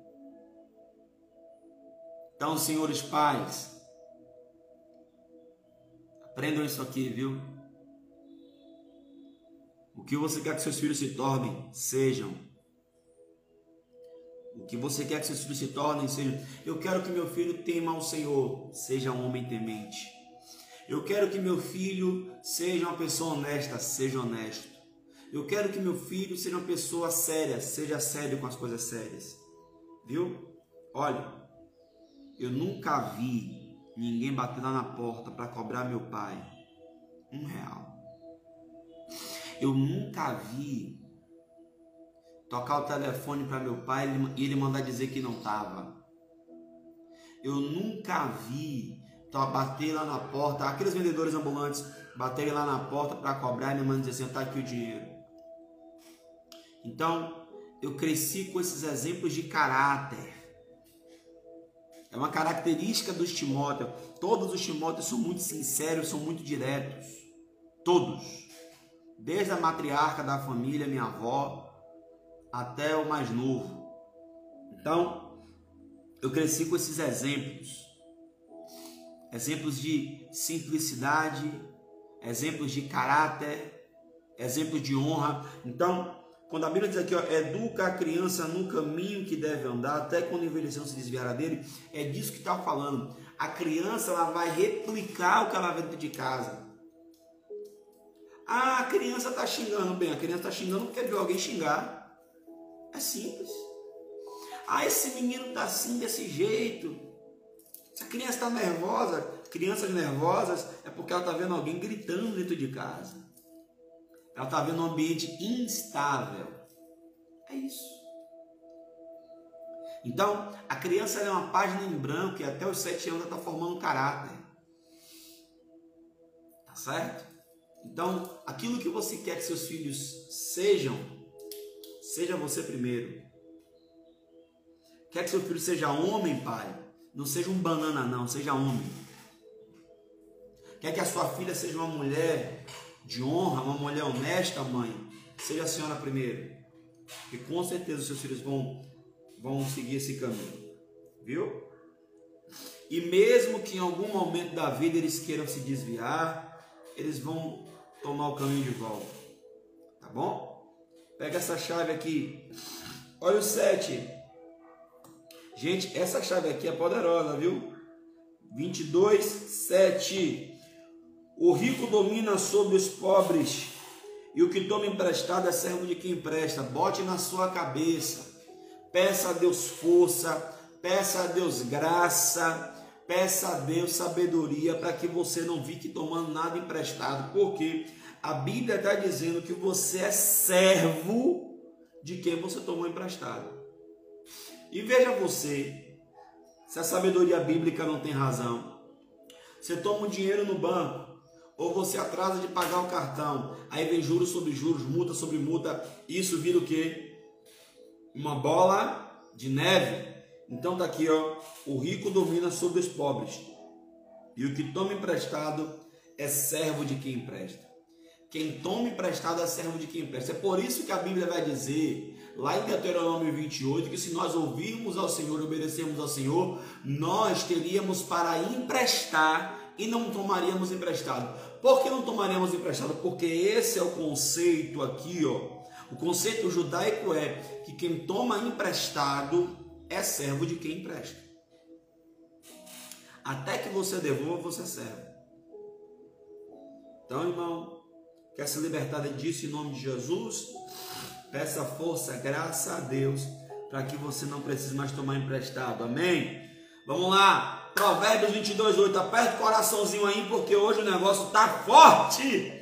Então, senhores pais, aprendam isso aqui, viu? O que você quer que seus filhos se tornem, sejam. O que você quer que seus filhos se tornem, sejam. Eu quero que meu filho tema ao Senhor, seja um homem temente. Eu quero que meu filho seja uma pessoa honesta, seja honesto. Eu quero que meu filho seja uma pessoa séria, seja sério com as coisas sérias. Viu? Olha, eu nunca vi ninguém bater lá na porta para cobrar meu pai um real. Eu nunca vi tocar o telefone para meu pai e ele mandar dizer que não estava. eu nunca vi bater lá na porta, aqueles vendedores ambulantes baterem lá na porta para cobrar e minha mãe dizer assim, tá aqui o dinheiro. Então, eu cresci com esses exemplos de caráter. É uma característica dos Timóteos. Todos os Timóteos são muito sinceros, são muito diretos. Todos. Desde a matriarca da família, minha avó, até o mais novo. Então, eu cresci com esses exemplos. Exemplos de simplicidade, exemplos de caráter, exemplos de honra. Então, quando a Bíblia diz aqui, ó, educa a criança no caminho que deve andar, até quando envelhecer se desviará dele, é disso que está falando. A criança ela vai replicar o que ela vê dentro de casa. Ah, a criança está xingando. Bem, a criança está xingando porque viu alguém xingar. É simples. Ah, esse menino está assim, desse jeito. Se a criança está nervosa, crianças nervosas, é porque ela está vendo alguém gritando dentro de casa. Ela está vendo um ambiente instável. É isso. Então, a criança é uma página em branco e até os sete anos ela está formando caráter. Tá certo? Então, aquilo que você quer que seus filhos sejam, seja você primeiro. Quer que seu filho seja homem, pai? Não seja um banana, não, seja homem. Quer que a sua filha seja uma mulher de honra, uma mulher honesta, mãe, seja a senhora primeiro. Porque com certeza os seus filhos vão, vão seguir esse caminho. Viu? E mesmo que em algum momento da vida eles queiram se desviar, eles vão tomar o caminho de volta. Tá bom? Pega essa chave aqui. Olha o 7. Gente, essa chave aqui é poderosa, viu? 22, 7. O rico domina sobre os pobres, e o que toma emprestado é servo de quem empresta. Bote na sua cabeça. Peça a Deus força, peça a Deus graça, peça a Deus sabedoria para que você não fique tomando nada emprestado, porque a Bíblia está dizendo que você é servo de quem você tomou emprestado. E veja você, se a sabedoria bíblica não tem razão. Você toma um dinheiro no banco, ou você atrasa de pagar o cartão, aí vem juros sobre juros, multa sobre multa, isso vira o quê? Uma bola de neve. Então tá aqui, ó, o rico domina sobre os pobres. E o que toma emprestado é servo de quem empresta. Quem toma emprestado é servo de quem empresta. É por isso que a Bíblia vai dizer, lá em Deuteronômio 28, que se nós ouvirmos ao Senhor e obedecermos ao Senhor, nós teríamos para emprestar e não tomaríamos emprestado. Por que não tomaríamos emprestado? Porque esse é o conceito aqui, ó. O conceito judaico é que quem toma emprestado é servo de quem empresta. Até que você devolva, você é servo. Então, irmão, quer se libertar disso em nome de Jesus? Peça força, graça a Deus, para que você não precise mais tomar emprestado. Amém? Vamos lá. Provérbios 22, 8. Aperta o coraçãozinho aí, porque hoje o negócio tá forte.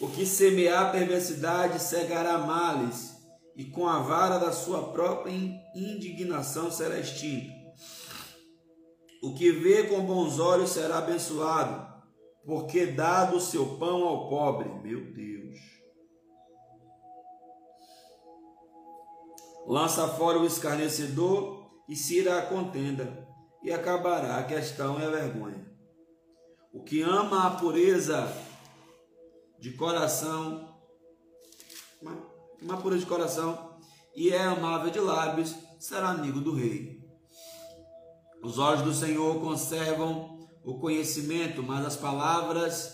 O que semear perversidade cegará males, e com a vara da sua própria indignação será extinto. O que vê com bons olhos será abençoado, porque dado o seu pão ao pobre. Meu Deus. Lança fora o escarnecedor e irá a contenda, e acabará a questão e a vergonha. O que ama a pureza de coração, uma, pureza de coração, e é amável de lábios, será amigo do rei. Os olhos do Senhor conservam o conhecimento, mas as palavras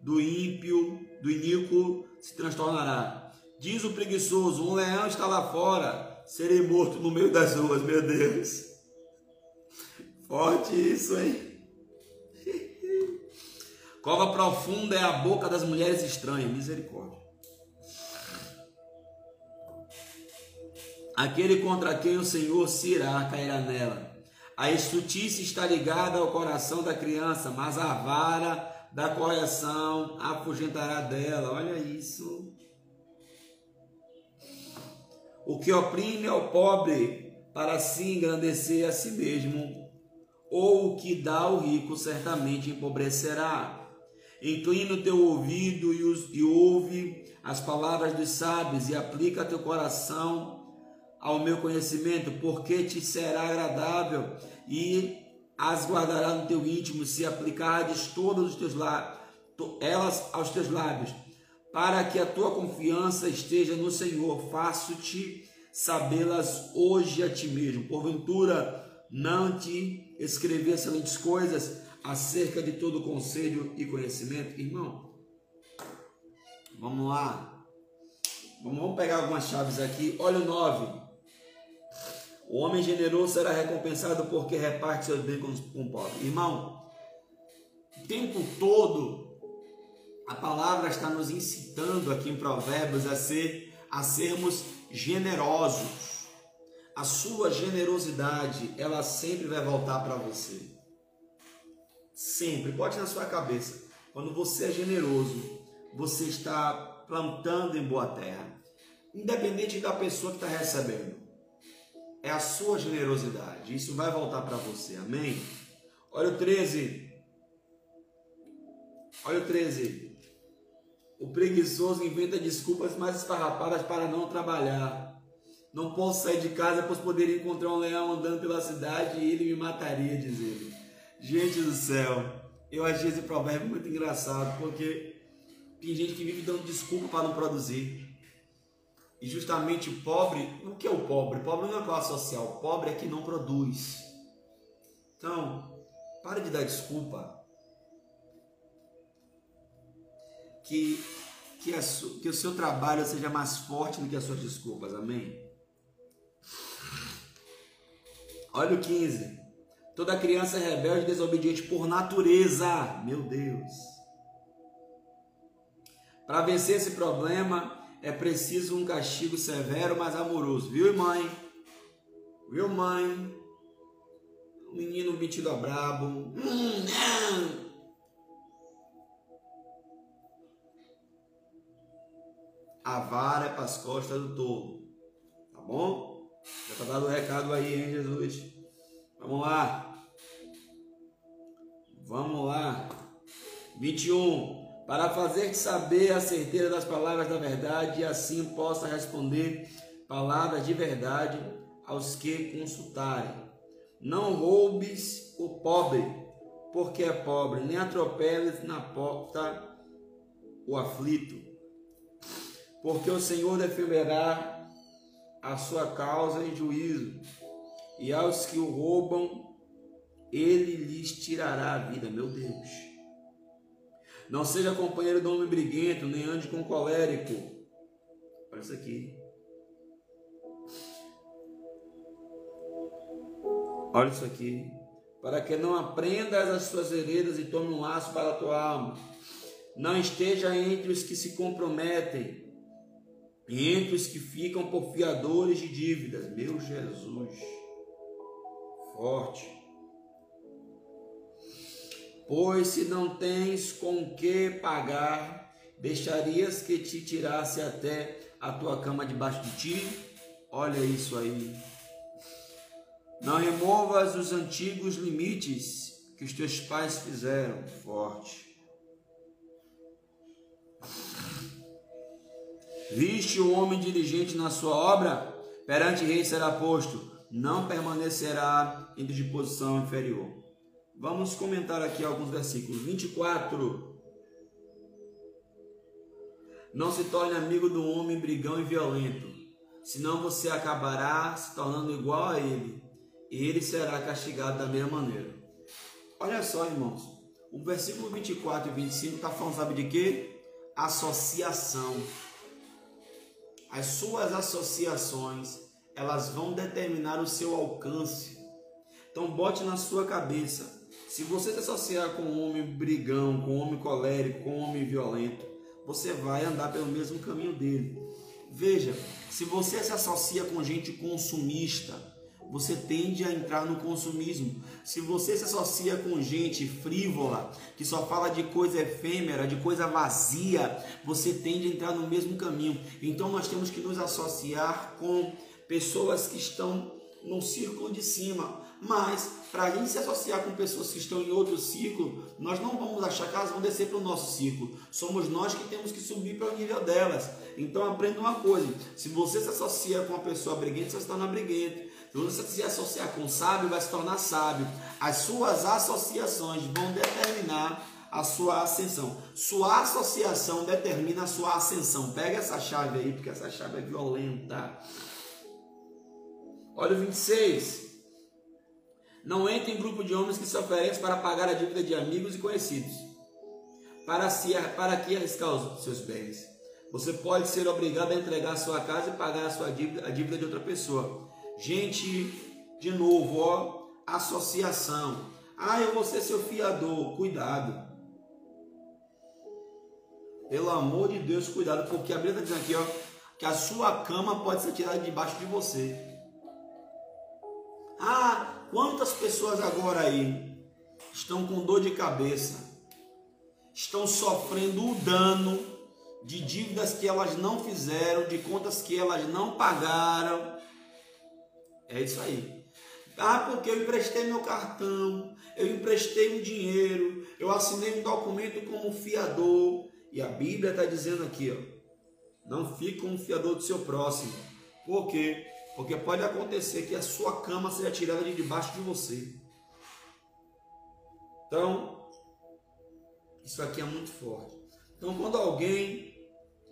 do ímpio, do iníquo, se transtornará. Diz o preguiçoso: um leão está lá fora, serei morto no meio das ruas, meu Deus. Forte isso, hein? Cova profunda é a boca das mulheres estranhas, misericórdia. Aquele contra quem o Senhor se irá cairá nela. A estutice está ligada ao coração da criança, mas a vara da correção afugentará dela. Olha isso. O que oprime ao pobre para se engrandecer a si mesmo, ou o que dá ao rico certamente empobrecerá. Inclina o teu ouvido e, os, e ouve as palavras dos sábios e aplica teu coração ao meu conhecimento, porque te será agradável e as guardará no teu íntimo, se aplicares todos os teus lábios, elas aos teus lábios, para que a tua confiança esteja no Senhor. Faço-te sabê-las hoje a ti mesmo. Porventura, não te escrever excelentes coisas acerca de todo conselho e conhecimento, irmão. Vamos lá. Vamos pegar algumas chaves aqui. Olha o 9. O homem generoso será recompensado porque reparte seus bens com o pobre. Irmão, o tempo todo a palavra está nos incitando aqui em Provérbios a ser a sermos generosos. A sua generosidade, ela sempre vai voltar para você. Sempre, bote na sua cabeça. Quando você é generoso, você está plantando em boa terra. Independente da pessoa que está recebendo é a sua generosidade. Isso vai voltar para você. Amém? Olha o 13. Olha o 13. O preguiçoso inventa desculpas mais esfarrapadas para não trabalhar. Não posso sair de casa, pois poderia encontrar um leão andando pela cidade e ele me mataria, diz ele. Gente do céu, eu achei esse provérbio muito engraçado, porque tem gente que vive dando desculpa para não produzir. E justamente o pobre, o que é o pobre? O pobre não é classe social, o pobre é que não produz. Então, pare de dar desculpa. Que, que, a, que o seu trabalho seja mais forte do que as suas desculpas, amém? Olha o 15. Toda criança é rebelde e desobediente por natureza. Meu Deus. Para vencer esse problema, é preciso um castigo severo, mas amoroso. Viu, mãe? Viu, mãe? O menino metido a brabo. Hum, não. A vara é para as costas do tolo. Tá bom? Já tá dado o recado aí, hein, Jesus? Vamos lá. Vamos lá. 21 para fazer-te saber a certeza das palavras da verdade e assim possa responder palavras de verdade aos que consultarem. Não roubes o pobre, porque é pobre, nem atropeles na porta o aflito, porque o Senhor defenderá a sua causa em juízo, e aos que o roubam, ele lhes tirará a vida. Meu Deus. Não seja companheiro do homem briguento, nem ande com colérico. Olha isso aqui. Olha isso aqui. Para que não aprendas as suas veredas e tome um laço para a tua alma. Não esteja entre os que se comprometem e entre os que ficam por fiadores de dívidas. Meu Jesus. Forte. Pois se não tens com que pagar, deixarias que te tirasse até a tua cama debaixo de ti? Olha isso aí. Não removas os antigos limites que os teus pais fizeram. Forte. Viste o homem diligente na sua obra? Perante rei será posto, não permanecerá em disposição inferior. Vamos comentar aqui alguns versículos. 24. Não se torne amigo do homem brigão e violento, senão você acabará se tornando igual a ele, e ele será castigado da mesma maneira. Olha só, irmãos, o versículo 24 e 25 está falando, sabe de quê? Associação. As suas associações, elas vão determinar o seu alcance. Então, bote na sua cabeça se você se associar com um homem brigão, com um homem colérico, com um homem violento, você vai andar pelo mesmo caminho dele. Veja, se você se associa com gente consumista, você tende a entrar no consumismo. Se você se associa com gente frívola, que só fala de coisa efêmera, de coisa vazia, você tende a entrar no mesmo caminho. Então nós temos que nos associar com pessoas que estão no círculo de cima. Mas, para a gente se associar com pessoas que estão em outro círculo, nós não vamos achar que elas vão descer para o nosso círculo. Somos nós que temos que subir para o nível delas. Então, aprenda uma coisa: se você se associa com uma pessoa briguente, você se torna briguento. Se você se associar com um sábio, vai se tornar sábio. As suas associações vão determinar a sua ascensão. Sua associação determina a sua ascensão. Pega essa chave aí, porque essa chave é violenta. Olha o 26. Não entre em grupo de homens que se oferecem para pagar a dívida de amigos e conhecidos. Para, si, para que arriscar os seus bens? Você pode ser obrigado a entregar a sua casa e pagar a sua dívida, a dívida de outra pessoa. Gente, de novo, ó, associação. Ah, eu vou ser seu fiador. Cuidado. Pelo amor de Deus, cuidado, porque a Bíblia está dizendo aqui, ó, que a sua cama pode ser tirada debaixo de você. Ah, quantas pessoas agora aí estão com dor de cabeça, estão sofrendo o dano de dívidas que elas não fizeram, de contas que elas não pagaram. É isso aí. Ah, porque eu emprestei meu cartão, eu emprestei o dinheiro, eu assinei um documento como fiador, e a Bíblia está dizendo aqui, ó, não fique um fiador do seu próximo. Por quê? Porque pode acontecer que a sua cama seja tirada de debaixo de você. Então, isso aqui é muito forte. Então, quando alguém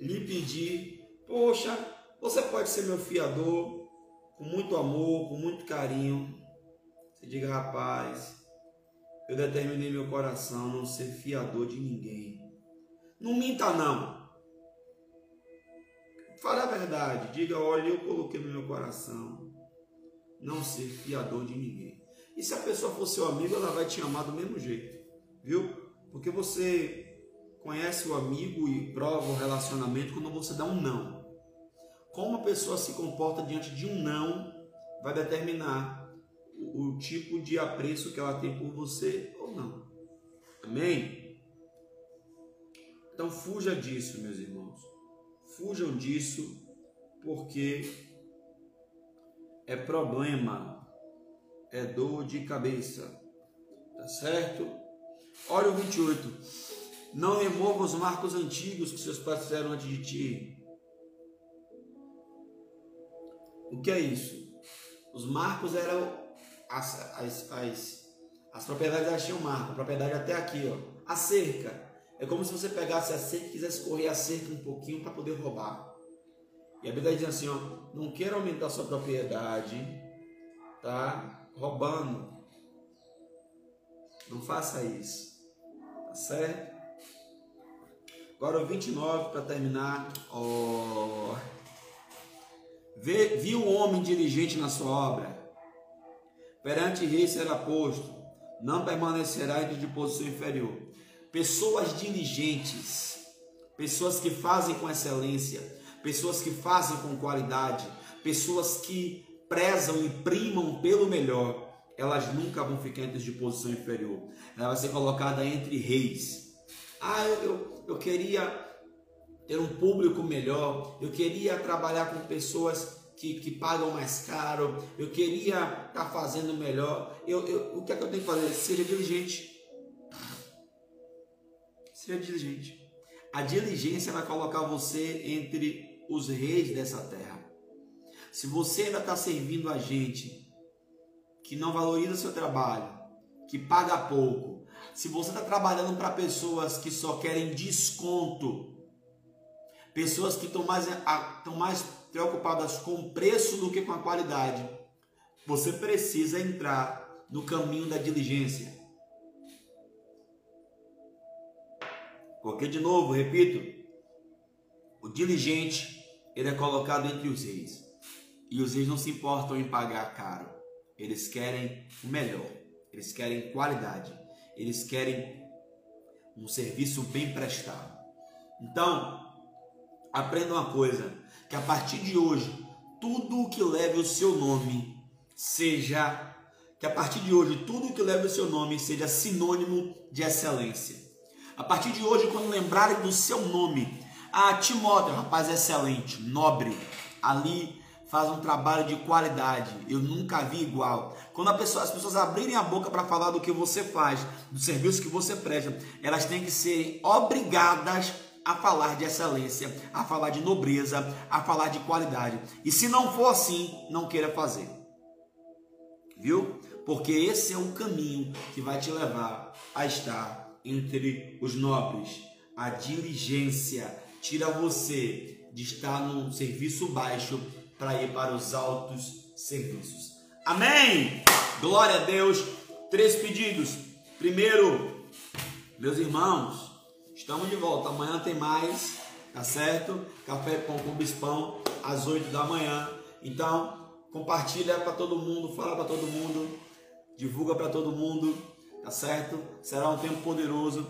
lhe pedir, poxa, você pode ser meu fiador, com muito amor, com muito carinho, você diga, rapaz, eu determinei meu coração não ser fiador de ninguém. Não minta, não. Fale a verdade. Diga, olha, eu coloquei no meu coração não ser fiador de ninguém. E se a pessoa for seu amigo, ela vai te amar do mesmo jeito. Viu? Porque você conhece o amigo e prova o relacionamento quando você dá um não. Como a pessoa se comporta diante de um não vai determinar o tipo de apreço que ela tem por você ou não. Amém? Então fuja disso, meus irmãos. Fujam disso, porque é problema, é dor de cabeça. Tá certo? Olha o 28. Não remova os marcos antigos que seus pais fizeram antes de ti. O que é isso? Os marcos eram as, as, as, as propriedades tinham marco, a propriedade até aqui, ó. A cerca é como se você pegasse a cerca e quisesse correr a cerca um pouquinho para poder roubar. E a Bíblia diz assim, ó, não queira aumentar sua propriedade, tá? Roubando. Não faça isso. Tá certo? Agora o 29 para terminar. Oh. Vê, viu o homem diligente na sua obra. Perante rei será posto, não permanecerá de posição inferior pessoas diligentes, pessoas que fazem com excelência, pessoas que fazem com qualidade, pessoas que prezam e primam pelo melhor, elas nunca vão ficar entre de posição inferior. Ela vai ser colocada entre reis. Ah, eu, eu, eu queria ter um público melhor, eu queria trabalhar com pessoas que, que pagam mais caro, eu queria estar tá fazendo melhor. Eu, eu, o que é que eu tenho que fazer? Seja diligente. Seja diligente. A diligência vai colocar você entre os reis dessa terra. Se você ainda está servindo a gente que não valoriza seu trabalho, que paga pouco, se você está trabalhando para pessoas que só querem desconto, pessoas que estão mais, mais preocupadas com o preço do que com a qualidade, você precisa entrar no caminho da diligência. Porque, de novo, repito, o diligente, ele é colocado entre os reis. E os reis não se importam em pagar caro. Eles querem o melhor. Eles querem qualidade. Eles querem um serviço bem prestado. Então, aprenda uma coisa, que a partir de hoje, tudo o que leve o seu nome seja que a partir de hoje tudo o que leve o seu nome seja sinônimo de excelência. A partir de hoje, quando lembrarem do seu nome, ah, Timóteo, rapaz excelente, nobre, ali faz um trabalho de qualidade. Eu nunca vi igual. Quando pessoa, as pessoas abrirem a boca para falar do que você faz, do serviço que você presta, elas têm que ser obrigadas a falar de excelência, a falar de nobreza, a falar de qualidade. E se não for assim, não queira fazer. Viu? Porque esse é o caminho que vai te levar a estar entre os nobres. A diligência tira você de estar num serviço baixo para ir para os altos serviços. Amém! Glória a Deus. Três pedidos. Primeiro, meus irmãos, estamos de volta. Amanhã tem mais, tá certo? Café com bispão às 8 da manhã. Então, compartilha para todo mundo, fala para todo mundo, divulga para todo mundo, tá certo? Será um tempo poderoso.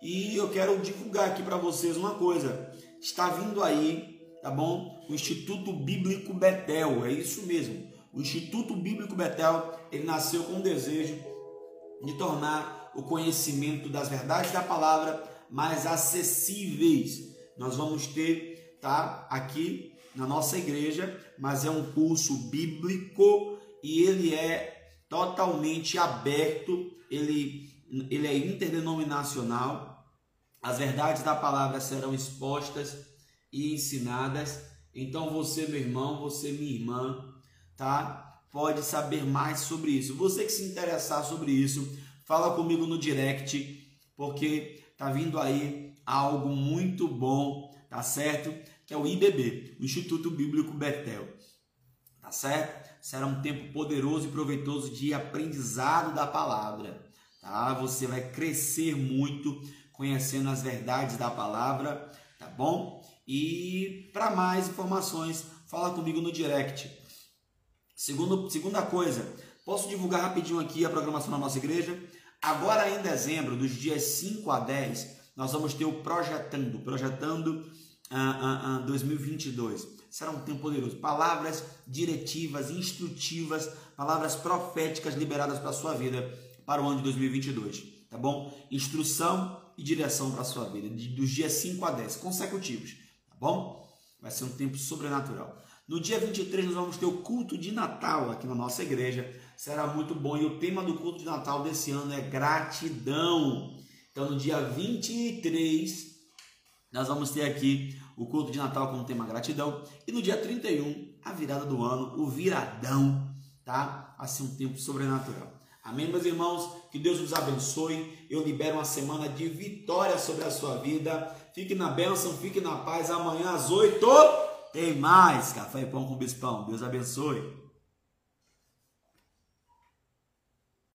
E eu quero divulgar aqui para vocês uma coisa. Está vindo aí, tá bom? O Instituto Bíblico Betel, é isso mesmo. O Instituto Bíblico Betel, ele nasceu com o desejo de tornar o conhecimento das verdades da palavra mais acessíveis. Nós vamos ter, tá, aqui na nossa igreja, mas é um curso bíblico e ele é totalmente aberto, ele, ele é interdenominacional, as verdades da palavra serão expostas e ensinadas. Então você, meu irmão, você, minha irmã, tá? Pode saber mais sobre isso. Você que se interessar sobre isso, fala comigo no direct, porque tá vindo aí algo muito bom, tá certo? Que é o IBB, o Instituto Bíblico Betel. Tá certo? Será um tempo poderoso e proveitoso de aprendizado da palavra, tá? Você vai crescer muito conhecendo as verdades da palavra, tá bom? E para mais informações, fala comigo no direct. Segundo, segunda coisa, posso divulgar rapidinho aqui a programação da nossa igreja? Agora em dezembro, dos dias 5 a 10, nós vamos ter o Projetando, Projetando uh, uh, uh, 2022. Será um tempo poderoso. Palavras diretivas, instrutivas, palavras proféticas liberadas para a sua vida para o ano de 2022, tá bom? Instrução e direção para a sua vida, dos dias 5 a 10 consecutivos, tá bom? Vai ser um tempo sobrenatural. No dia 23 nós vamos ter o culto de Natal aqui na nossa igreja. Será muito bom e o tema do culto de Natal desse ano é gratidão. Então no dia 23 nós vamos ter aqui o culto de Natal com o tema gratidão e no dia 31 a virada do ano, o viradão, tá? Assim um tempo sobrenatural. Amém, meus irmãos? Que Deus nos abençoe. Eu libero uma semana de vitória sobre a sua vida. Fique na bênção, fique na paz. Amanhã às 8 tem mais Café e Pão com Bispão. Deus abençoe.